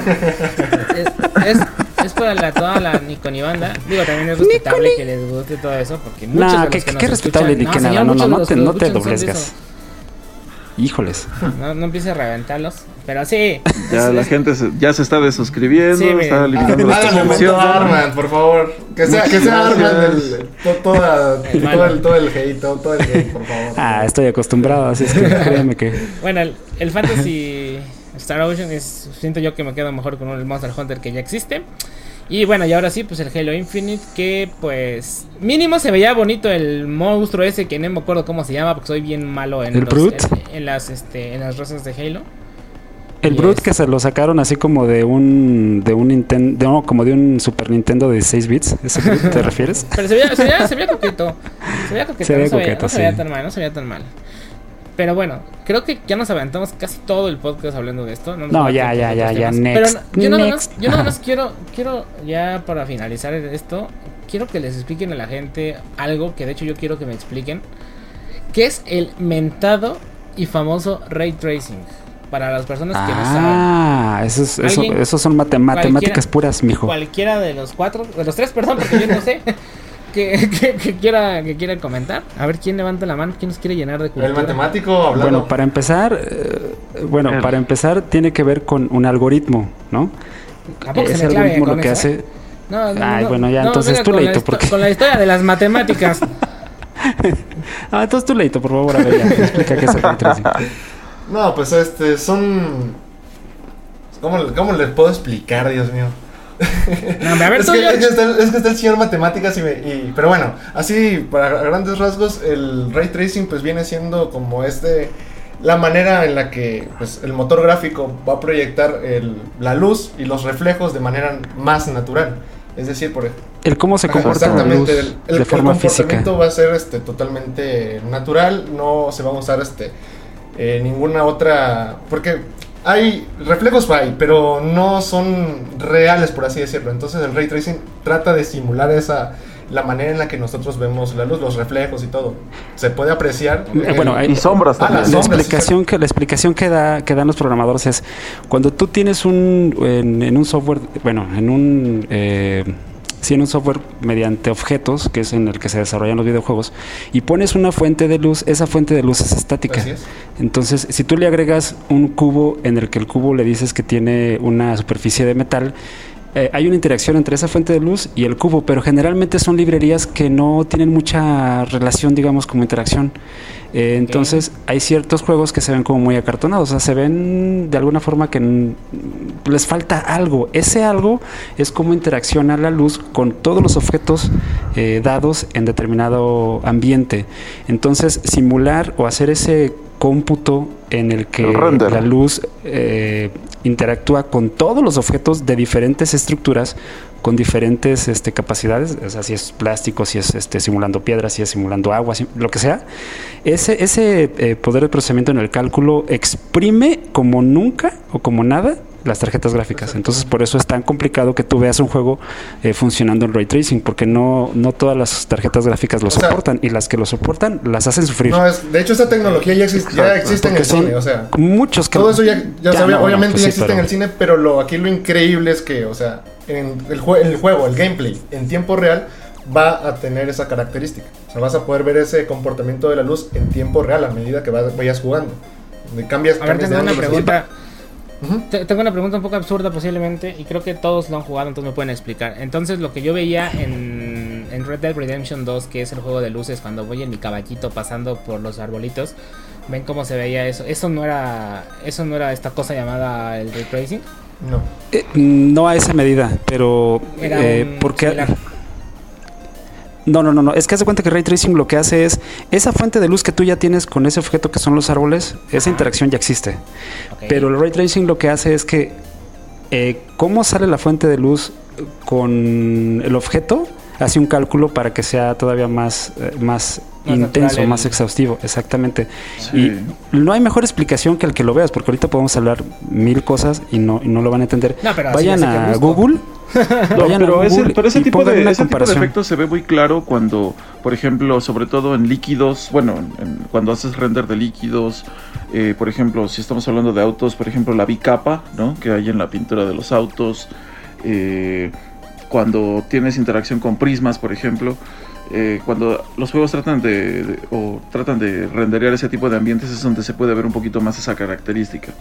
es, es, es para la, toda la Niconi banda. Digo, también es respetable que les guste todo eso, porque muchos Nah, de los qué, que qué- nos qué respetable escuchan- ni que señor, nada. No, no, no te, que no te escuchan Híjoles. No, no empieces a reventarlos. Pero sí. Ya es- la es- gente se- ya se está desuscribiendo, Sí, está eliminando la suscripción. Arman, por favor. Que sea, que sea Arman el, to- toda, El todo, el, todo el hate, todo, todo el hate, por favor. Ah, estoy acostumbrado, así es que créeme que... Bueno, el, el Fantasy Star Ocean es, siento yo que me quedo mejor con el Monster Hunter que ya existe. Y bueno, y ahora sí, pues el Halo Infinite, que pues mínimo se veía bonito el monstruo ese que no me acuerdo cómo se llama porque soy bien malo en, ¿El Brute? en, en las este en las rosas de Halo. El Brute es- que se lo sacaron así como de un de un Nintendo, no, como de un Super Nintendo de 16 bits, ¿ese Brute te refieres? Pero se veía, se veía, se veía coqueto. Se veía coqueto, Se veía no, se veía, coqueto, no se veía sí. tan mal, no se veía tan mal. Pero bueno, creo que ya nos aventamos casi todo el podcast hablando de esto. No, da ya, ya, ya, ya, next, Pero no- yo nada más, yo nada más quiero, quiero ya para finalizar esto, quiero que les expliquen a la gente algo que de hecho yo quiero que me expliquen. ¿Qué es el mentado y famoso ray tracing? Para las personas que no saben. Ah, eso, es- eso, son mate- matemáticas puras, mijo. Cualquiera de los cuatro, de los tres, perdón, porque yo no sé. Que, que, que quiera que quiera comentar. A ver quién levanta la mano, quién nos quiere llenar de El cultura. matemático hablando. Bueno, para empezar, eh, bueno, El- para empezar tiene que ver con un algoritmo, ¿no? Tampoco se Ese me clave algoritmo lo que eso, ¿eh? hace, No, no, Ay, no, bueno, ya, no, entonces tú porque- Con la historia de las matemáticas. Ah, entonces tú leito, por favor, a ver, ya, explica qué es el. No, pues este, son... ¿Cómo, cómo les puedo explicar, Dios mío? No, a ver, es, tú, que, es que está, el- es que está el señor matemáticas y, me- y- pero bueno, así para grandes rasgos el ray tracing pues viene siendo como este la manera en la que pues, el motor gráfico va a proyectar el- la luz y los reflejos de manera más natural. Es decir, por El cómo se Ajá, comporta la luz exactamente, el, el- de el forma física. comportamiento va a ser este totalmente natural, no se va a usar este eh, ninguna otra porque hay reflejos hay, pero no son reales por así decirlo. Entonces el ray tracing trata de simular esa la manera en la que nosotros vemos la luz, los reflejos y todo. Se puede apreciar. Eh, el- bueno, hay- Y sombras Ah, también. La sombras, explicación, que, la explicación que, da, que dan los programadores es cuando tú tienes un en, en un software, bueno, en un eh, sí, en un software mediante objetos, que es en el que se desarrollan los videojuegos, y pones una fuente de luz, esa fuente de luz es estática. Es. Entonces, si tú le agregas un cubo en el que el cubo le dices que tiene una superficie de metal, eh, hay una interacción entre esa fuente de luz y el cubo, pero generalmente son librerías que no tienen mucha relación, digamos, como interacción. Eh, Entonces, hay ciertos juegos que se ven como muy acartonados, o sea, se ven de alguna forma que les falta algo. Ese algo es cómo interacciona la luz con todos los objetos eh, dados en determinado ambiente. Entonces, simular o hacer ese cómputo en el que El la luz eh, interactúa con todos los objetos de diferentes estructuras con diferentes este, capacidades, o sea, si es plástico, si es este, simulando piedras, si es simulando agua, si- lo que sea, ese, ese eh, poder de procesamiento en el cálculo exprime como nunca o como nada las tarjetas gráficas. Entonces, por eso es tan complicado que tú veas un juego eh, funcionando en ray tracing, porque no, no todas las tarjetas gráficas lo O sea- soportan y las que lo soportan las hacen sufrir. No, es, de hecho esa tecnología ya existe, ya existe en el son cine, o sea, muchos que Todo eso ya, ya Ya sabía- no, obviamente pues ya sí, existe pero- en el cine, pero lo, aquí lo increíble es que, o sea, en el, jue- el juego, el gameplay, en tiempo real, va a tener esa característica. O sea, vas a poder ver ese comportamiento de la luz en tiempo real a medida que vas- vayas jugando. Cambias, A ver, cambias de tengo una pregunta. Tengo una pregunta un poco absurda posiblemente y creo que todos lo han jugado, entonces me pueden explicar. Entonces lo que yo veía en, en Red Dead Redemption 2, que es el juego de luces, cuando voy en mi caballito pasando por los arbolitos, ven cómo se veía eso. Eso no era, eso no era esta cosa llamada el ray tracing. No. Eh, no a esa medida, pero Era eh, un porque similar. No, no, no, no, es que hace cuenta que ray tracing lo que hace es esa fuente de luz que tú ya tienes con ese objeto que son los árboles, esa interacción ya existe. Pero el ray tracing lo que hace es que eh, cómo sale la fuente de luz con el objeto hace un cálculo para que sea todavía más eh, más, Más intenso, natural el- más exhaustivo, exactamente. Sí. Y no hay mejor explicación que el que lo veas, porque ahorita podemos hablar mil cosas y no, y no lo van a entender. No, pero Vayan a. Google. No, vayan a pero ese, Google pero ese y tipo de una ese tipo de comparación. efecto se ve muy claro cuando, por ejemplo, sobre todo en líquidos, bueno, en- cuando haces render de líquidos, eh, por ejemplo, si estamos hablando de autos, por ejemplo, la bicapa, ¿no? Que hay en la pintura de los autos, eh, cuando tienes interacción con prismas, por ejemplo, eh, cuando los juegos tratan de, de- o tratan de renderear ese tipo de ambientes es donde se puede ver un poquito más esa característica.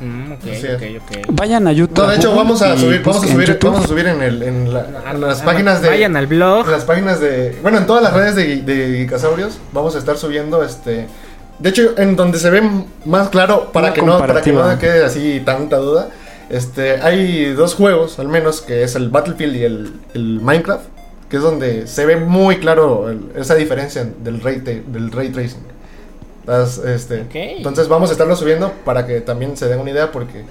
Mm, ok, Así ok, es. ok. Vayan a YouTube. No, de hecho vamos a subir, vamos a subir, vamos a subir en, el, en, la- en las Ah, páginas de Vayan al blog. en las páginas de bueno en todas las redes de, de Geekasaurios vamos a estar subiendo este de hecho, en donde se ve más claro, para que, no, para que no quede así tanta duda, este, hay dos juegos, al menos, que es el Battlefield y el, Minecraft, que es donde se ve muy claro esa diferencia del ray, del ray tracing. este, Entonces vamos a estarlo subiendo para que también se den una idea, porque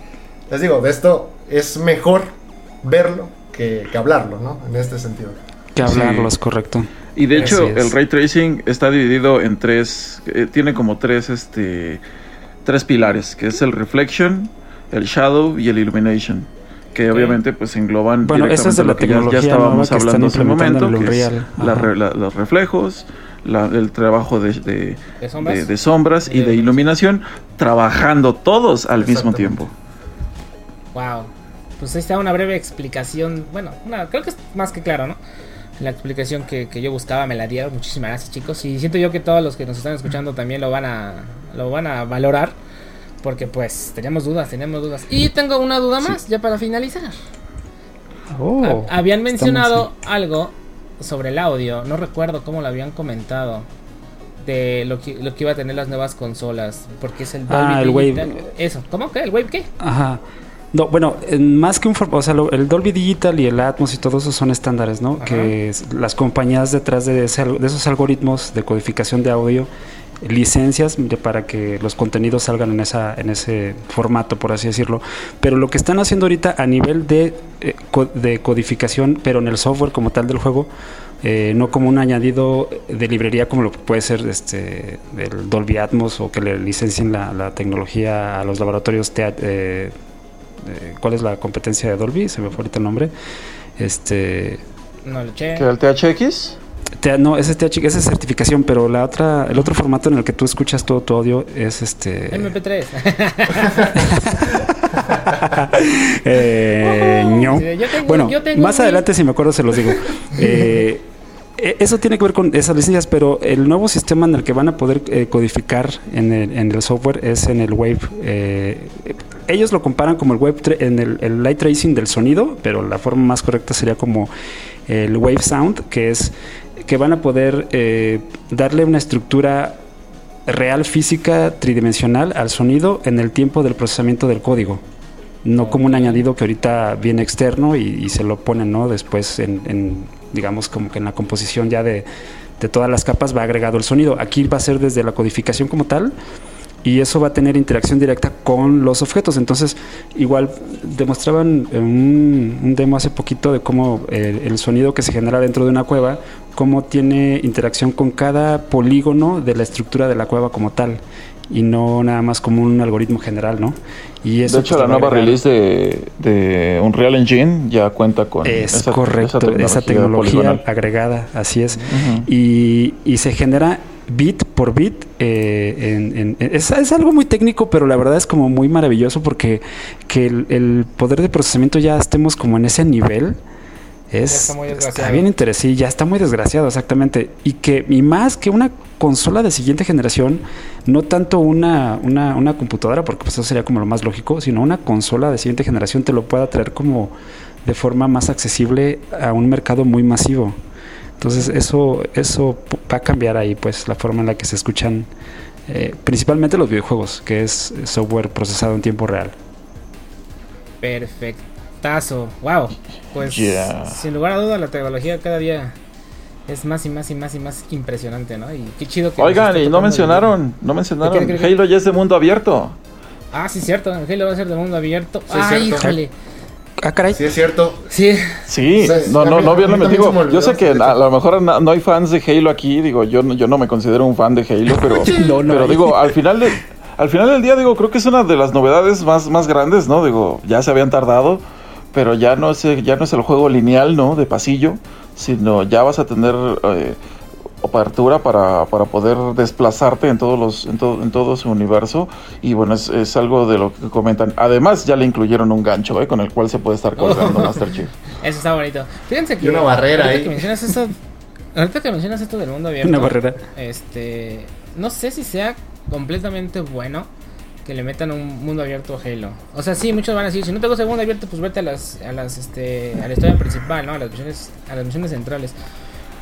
les digo, de esto es mejor verlo que, hablarlo, ¿no? En este sentido. Que hablarlo, es correcto. Y de hecho, el ray tracing está dividido en tres, eh, tiene como tres, este, tres pilares, que es el reflection, el shadow y el illumination que obviamente pues engloban bueno, esa es de la que ya, estábamos hablando hace un momento, que es los reflejos, el trabajo de, de, sombras, y de iluminación, trabajando todos al mismo tiempo. Wow. Pues ahí está una breve explicación, bueno, creo que es más que claro, ¿no? la explicación que, yo buscaba me la dieron. Muchísimas gracias, chicos. Y siento yo que todos los que nos están escuchando también lo van a, lo van a valorar. Porque pues teníamos dudas, teníamos dudas. Y tengo una duda más, ya para finalizar. Oh, habían mencionado algo sobre el audio. No recuerdo cómo lo habían comentado. De lo que, lo que iba a tener las nuevas consolas. Porque es el ah, el Wave. Eso, ¿cómo que? ¿El Wave qué? Ajá. No, bueno, más que un... O sea, el Dolby Digital y el Atmos y todo eso son estándares, ¿no? Que las compañías detrás de, esos algoritmos de codificación de audio licencias para que los contenidos salgan en esa en ese formato por así decirlo pero lo que están haciendo ahorita a nivel de, eh, de codificación pero en el software como tal del juego eh, no como un añadido de librería como lo que puede ser este el Dolby Atmos o que le licencien la, tecnología a los laboratorios eh, eh, ¿Cuál es la competencia de Dolby? Se me fue ahorita el nombre. Este. No le eché. el THX? No, ese es THX, esa es certificación, pero la otra, el otro formato en el que tú escuchas todo tu audio es este. MP3. eh, bueno, más adelante, si me acuerdo, se los digo. Eh, e, eso tiene que ver con esas licencias, pero el nuevo sistema en el que van a poder eh, codificar en el, en el, software es en el Wave. Eh, ellos lo comparan como el Wave en el, light tracing del sonido, pero la forma más correcta sería como el Wave Sound, que es que van a poder eh, darle una estructura real física tridimensional al sonido en el tiempo del procesamiento del código no como un añadido que ahorita viene externo y, se lo ponen no después en, digamos, como que en la composición ya de, de todas las capas va agregado el sonido. Aquí va a ser desde la codificación como tal y eso va a tener interacción directa con los objetos. Entonces, igual demostraban un, un demo hace poquito de cómo el, sonido que se genera dentro de una cueva, cómo tiene interacción con cada polígono de la estructura de la cueva como tal y no nada más como un algoritmo general, ¿no? Y eso de hecho, pues, la nueva release de, de, Unreal Engine ya cuenta con es esa, correcto, esa tecnología, agregada, así es. y, y, se genera bit por bit. Eh, es, es, algo muy técnico, pero la verdad es como muy maravilloso porque que el, el poder de procesamiento ya estemos como en ese nivel es, está, bien interesante, ya está muy desgraciado, exactamente. Y que, y más que una consola de siguiente generación, no tanto una, una, una computadora, porque pues eso sería como lo más lógico, sino una consola de siguiente generación te lo pueda traer como de forma más accesible a un mercado muy masivo. Entonces eso, eso va a cambiar ahí pues la forma en la que se escuchan eh, principalmente los videojuegos, que es software procesado en tiempo real. Perfecto. Tazo, wow. Pues sin lugar a duda la tecnología cada día es más y más y más y más impresionante, ¿no? Y qué chido que Oigan, y no mencionaron, no mencionaron, Halo ya es de mundo abierto. Ah, sí, cierto, Halo va a ser de mundo abierto. Ay, híjole. Ah, caray. Sí, es cierto. Sí. Sí, no, no, no, bien me digo, yo sé que a, lo mejor no, hay fans de Halo aquí, digo, yo, yo no me considero un fan de Halo, pero, pero digo, al final de, al final del día, digo, creo que es una de las novedades más, más grandes, ¿no? Digo, ya se habían tardado pero ya no es ya no es el juego lineal, ¿no? De pasillo, sino ya vas a tener eh, apertura para, para, poder desplazarte en todos los en todo, en todo su universo. Y bueno es, es, algo de lo que comentan. Además ya le incluyeron un gancho ¿eh? con el cual se puede estar colgando Master Chief. Eso está bonito. Fíjense que y una barrera ahorita que mencionas esto ahorita que mencionas esto del mundo abierto una barrera. este no sé si sea completamente bueno que le metan un mundo abierto a Halo. O sea, sí, muchos van a decir, si no te gusta el mundo abierto, pues vete a las, a las, este, a la historia principal, ¿no? A las misiones, a las misiones centrales.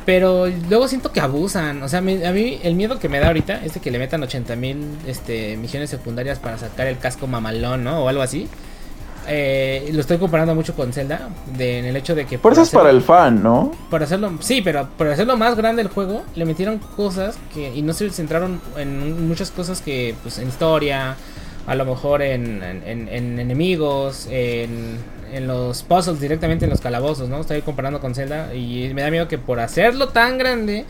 Pero luego siento que abusan. O sea, a mí el miedo que me da ahorita es de que le metan 80 mil este, misiones secundarias para sacar el casco mamalón, ¿no? O algo así. Eh, lo estoy comparando mucho con Zelda. en el hecho de que. Por eso es para el fan, ¿no? Para hacerlo. Sí, pero para hacerlo más grande el juego, le metieron cosas que. Y no se centraron en muchas cosas que. Pues en historia. A lo mejor en, en, en enemigos. En en los puzzles directamente en los calabozos, ¿no? Estoy comparando con Zelda y me da miedo que por hacerlo tan grande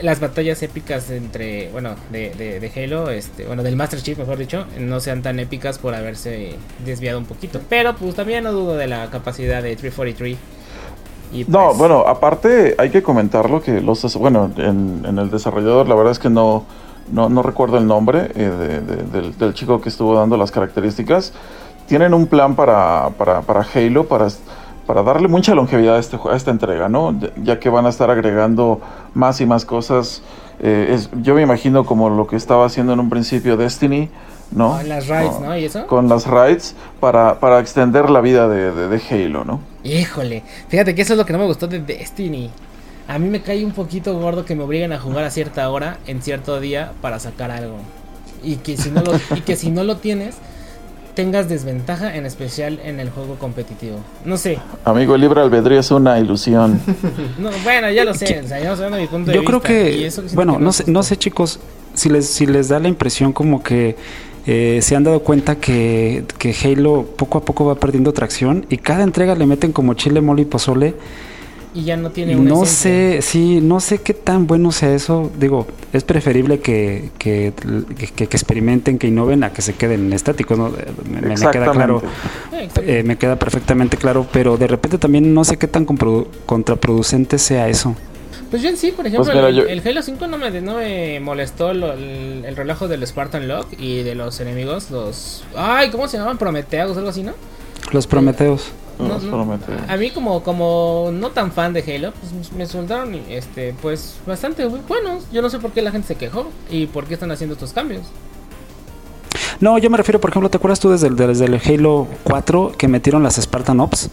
las batallas épicas entre, bueno, de, de, Halo, este, bueno, del Master Chief, mejor dicho, no sean tan épicas por haberse desviado un poquito. Pero pues también no dudo de la capacidad de 343. Y no, pues, bueno, aparte hay que comentarlo que los, bueno, en, en el desarrollador la verdad es que no, no, no recuerdo el nombre eh, del, del, chico que estuvo dando las características tienen un plan para, para, para Halo, para, para darle mucha longevidad a, este, a esta entrega, ¿no? Ya que van a estar agregando más y más cosas. Eh, yo me imagino como lo que estaba haciendo en un principio Destiny, ¿no? Con las raids, ¿no? ¿Y eso? Con las raids para, para extender la vida de, de, de, Halo, ¿no? Híjole, fíjate que eso es lo que no me gustó de Destiny. A mí me cae un poquito gordo que me obliguen a jugar a cierta hora en cierto día para sacar algo. Y que si no lo, y que si no lo tienes, tengas desventaja, en especial en el juego competitivo. No sé. Amigo, el libre albedrío es una ilusión. bueno, ya lo sé. yo creo que, bueno, no sé, no sé, chicos, si les, si les da la impresión como que eh, se han dado cuenta que, que Halo poco a poco va perdiendo tracción y cada entrega le meten como chile, mole y pozole y ya no tiene una No sé, sí, no sé qué tan bueno sea eso. Digo, es preferible que, que, que, experimenten, que innoven a que se queden estáticos. ¿no? Me, queda claro, eh, me queda perfectamente claro, pero de repente también no sé qué tan contraproducente sea eso. Pues yo en sí, por ejemplo, pues el, Halo 5 no me, no me molestó el, el, relajo del Spartan Lock y de los enemigos, los... Ay, ¿cómo se llaman? Prometeos, algo así, ¿no? Los Prometeos. A mí como, como no tan fan de Halo, pues me resultaron este, pues bastante buenos. Yo no sé por qué la gente se quejó y por qué están haciendo estos cambios. No, yo me refiero, por ejemplo, ¿te acuerdas tú desde el, desde el Halo 4 que metieron las Spartan Ops?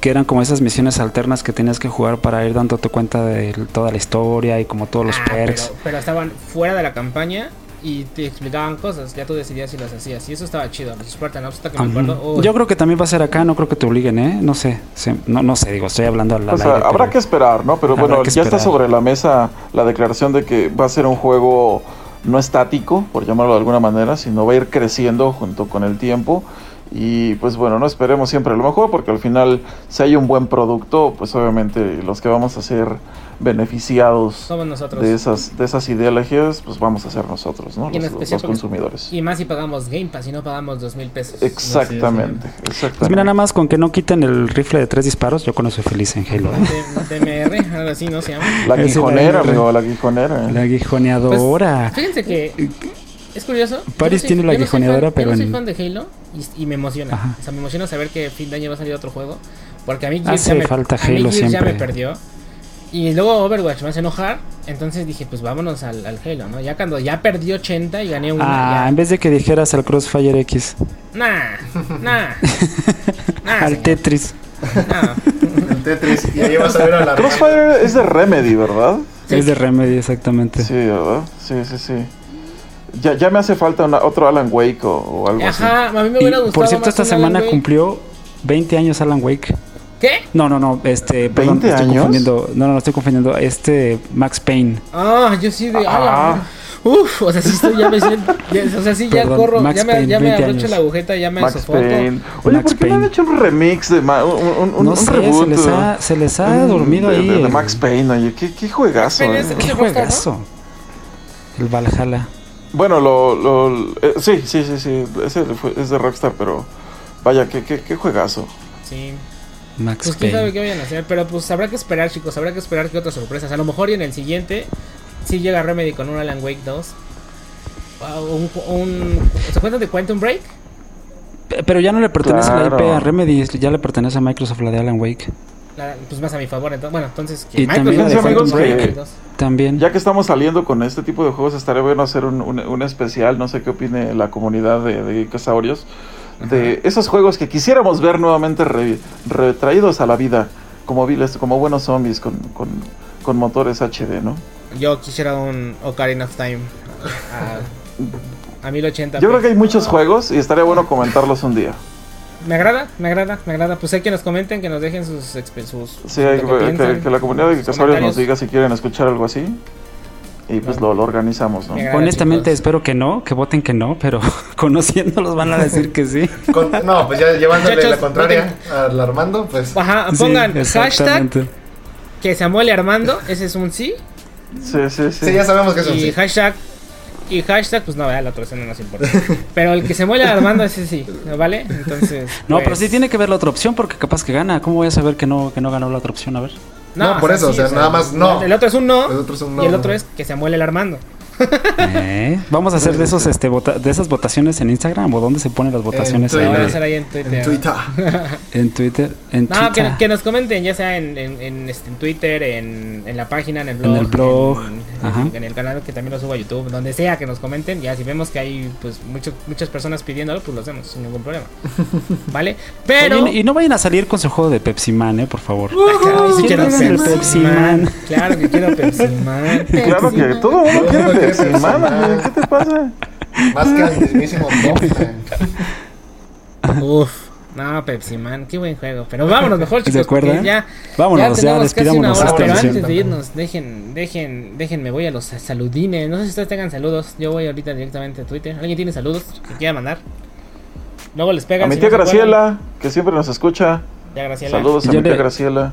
Que eran como esas misiones alternas que tenías que jugar para ir dándote cuenta de toda la historia y como todos los ah, perks. pero estaban fuera de la campaña y te explicaban cosas, ya tú decidías si las hacías. Y eso estaba chido. Los Spartan hasta que me acuerdo. Yo creo que también va a ser acá, no creo que te obliguen, ¿eh? No sé, no, no sé, digo, estoy hablando a la. O sea, habrá que esperar, ¿no? Pero bueno, ya está sobre la mesa la declaración de que va a ser un juego no estático, por llamarlo de alguna manera, sino va a ir creciendo junto con el tiempo. Y pues bueno, no esperemos siempre lo mejor, porque al final, si hay un buen producto, pues obviamente los que vamos a ser beneficiados de esas de esas ideologías, pues vamos a ser nosotros, ¿no? Los, consumidores. Y más si pagamos Game Pass y no pagamos dos mil pesos. Exactamente, exactamente. Pues mira, nada más con que no quiten el rifle de tres disparos, yo con eso feliz en Halo. DMR, algo así, ¿no se llama? La guijonera, amigo, la guijonera. La guijoneadora. Pues, fíjense que es curioso. Paris tiene la guijoneadora, pero. Yo no soy fan de Halo y, me emociona. O sea, me emociona saber que fin de año va a salir otro juego. Porque a mí Gears, ya, me, falta Halo ya me perdió. Y luego Overwatch me hace enojar. Entonces dije, pues vámonos al, al, Halo, ¿no? Ya cuando ya perdí 80 y gané una. Ah, en vez de que dijeras al Crossfire X. Nah, nah. nah al Tetris. Nah. el Tetris. Y ahí vas a ver a la. Crossfire es de Remedy, ¿verdad? Es de Remedy, exactamente. Sí, ¿verdad? Sí, sí, sí. Ya, ya me hace falta otro Alan Wake o, algo así. Ajá, a mí me hubiera gustado. Por cierto, esta semana cumplió 20 años Alan Wake. ¿Qué? No, no, no, este, perdón, ¿20 estoy años? confundiendo. No, no, no estoy confundiendo. Este Max Payne. Ah, yo sí de ah. Uf, o sea, sí estoy, ya me siento, o sea, sí ya corro, ya me, ya me abrocho la agujeta, ya me Max Payne. Oye, Max ¿por qué no han hecho un remix de un, un, no sé, reboot? Se les ha, se les ha dormido ahí. De, de, Max Payne, oye, qué, qué juegazo. Eh. Qué juegazo. El Valhalla. Bueno, lo, lo eh, sí, sí, sí, sí, ese es de Rockstar, pero vaya, qué, qué, qué juegazo. Sí. Max pues quién sabe qué vayan a hacer, pero pues habrá que esperar, chicos, habrá que esperar que otras sorpresas. A lo mejor y en el siguiente si llega Remedy con un Alan Wake 2. Un, un, ¿Se cuentan de Quantum Break? Pero ya no le pertenece a la IP a Remedy, ya le pertenece a Microsoft la de Alan Wake. pues más a mi favor, entonces, bueno, entonces y también, Break, también. Ya que estamos saliendo con este tipo de juegos, estaría bueno hacer un, un, especial, no sé qué opine la comunidad de, de Casaurios, de esos juegos que quisiéramos ver nuevamente retraídos a la vida, como viles, como buenos zombies, con con motores HD, ¿no? Yo quisiera un Ocarina of Time a, a 1080. Yo creo que hay muchos juegos y estaría bueno comentarlos un día. Me agrada, me agrada, me agrada. Pues hay que nos comenten, que nos dejen sus... sus sí, que, la comunidad de Casarios nos diga si quieren escuchar algo así. Y pues lo, lo, organizamos, ¿no? Honestamente espero que no, que voten que no, pero conociéndolos van a decir que sí. no, pues ya llevándole la contraria al Armando, pues... Ajá, pongan hashtag que Samuel Armando, ese es un sí. Sí, sí, sí. Sí, ya sabemos que es un y sí. hashtag y hashtag, pues no, la otra no nos importa. Pero el que se muele Armando, ese sí, ¿vale? Entonces. No, pero pues sí tiene que ver la otra opción porque capaz que gana. ¿Cómo voy a saber que no, que no ganó la otra opción? A ver. No, por eso, o sea, nada más no. El otro es un no. El otro es un no. Y el otro es que se muele el Armando. ¿Eh? Vamos a hacer de esos este de esas votaciones en Instagram o dónde se ponen las votaciones en, Vamos a hacer ahí en Twitter. En Twitter. en Twitter. En no, Twitter. Que, que, nos comenten, ya sea en, en, en, este, en Twitter, en, en, la página, en el blog, en el, blog. en, el canal que también lo subo a YouTube, donde sea que nos comenten. Ya si vemos que hay pues mucho, muchas personas pidiéndolo, pues lo hacemos sin ningún problema. ¿Vale? Pero. Oye, y no vayan a salir con su juego de Pepsi Man, eh, por favor. Uh, sí quiero Pepsi, el Pepsi Man. Man. Claro que quiero Pepsi Man. Claro que todo el mundo quiere Pepsi ¿Qué te pasa? Más que al mismísimo Uf. No, Pepsi Man, qué buen juego. Pero vámonos mejor, chicos. ¿De acuerdo? Ya, vámonos, ya, ya despidámonos. Hora, pero antes de irnos, dejen, dejen, déjenme, voy a los saludines. No sé si ustedes tengan saludos. Yo voy ahorita directamente a Twitter. ¿Alguien tiene saludos que quiera mandar? Luego les pegan. A mi tía si no Graciela, que siempre nos escucha. Ya, Graciela. Saludos a mi tía le... Graciela.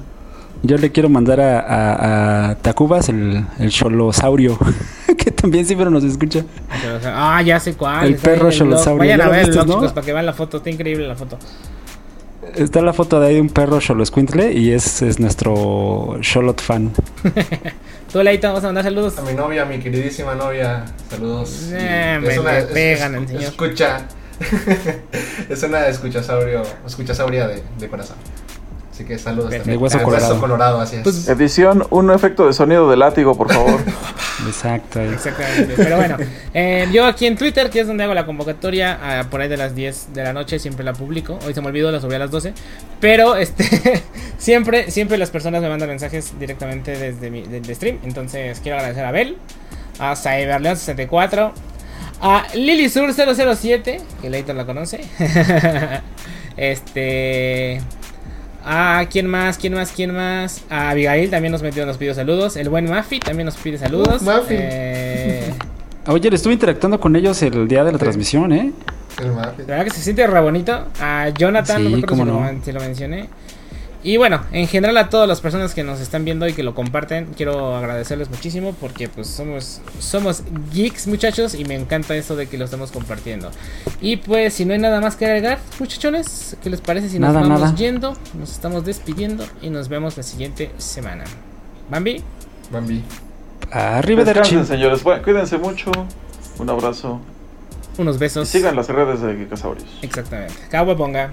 Yo le quiero mandar a, a, a Tacubas, el, el cholosaurio, que también siempre nos escucha. Ah, ya sé cuál. El perro cholosaurio. Vayan a ver, ¿no? chicos, para que vean la foto. Está increíble la foto. Está la foto de ahí de un perro choloscuintle y es, es nuestro Cholot fan. Tú, Leito, vamos a mandar saludos. A mi novia, a mi queridísima novia. Saludos. Eh, me, una, me pegan, es, el señor. Escucha. es una escuchasaurio, escuchasauria de, de corazón. Así que saludos de también. hueso colorado. hueso colorado, así es. Pues- Edición, un efecto de sonido de látigo, por favor. Exacto. Exactamente. Pero bueno, eh, yo aquí en Twitter, que es donde hago la convocatoria, ah, por ahí de las 10 de la noche, siempre la publico. Hoy se me olvidó, la subí a las 12. Pero este siempre, siempre las personas me mandan mensajes directamente desde mi del stream. Entonces quiero agradecer a Bel, a Cyberleon64, a LiliSur007, que Leighton la conoce. este. Ah, ¿quién más? ¿Quién más? ¿Quién más? A Abigail también nos metió, nos pidió saludos. El buen Mafi también nos pide saludos. Uh, Mafi. Eh, Oye, le estuve interactuando con ellos el día de la Sí. transmisión, ¿eh? El Mafi. la verdad que se siente re bonito. A Jonathan, Sí, no me acuerdo cómo si, no. lo, si lo mencioné. Y bueno, en general a todas las personas que nos están viendo y que lo comparten, quiero agradecerles muchísimo porque pues somos somos geeks muchachos y me encanta eso de que lo estamos compartiendo. Y pues si no hay nada más que agregar, muchachones, ¿qué les parece si nos Nada, vamos nada. yendo? Nos estamos despidiendo y nos vemos la siguiente semana. Bambi, Bambi. Arriba de señores. Bueno, cuídense mucho. Un abrazo. unos Y besos. sigan las redes de Geekasaurios. Exactamente. Cabo ponga.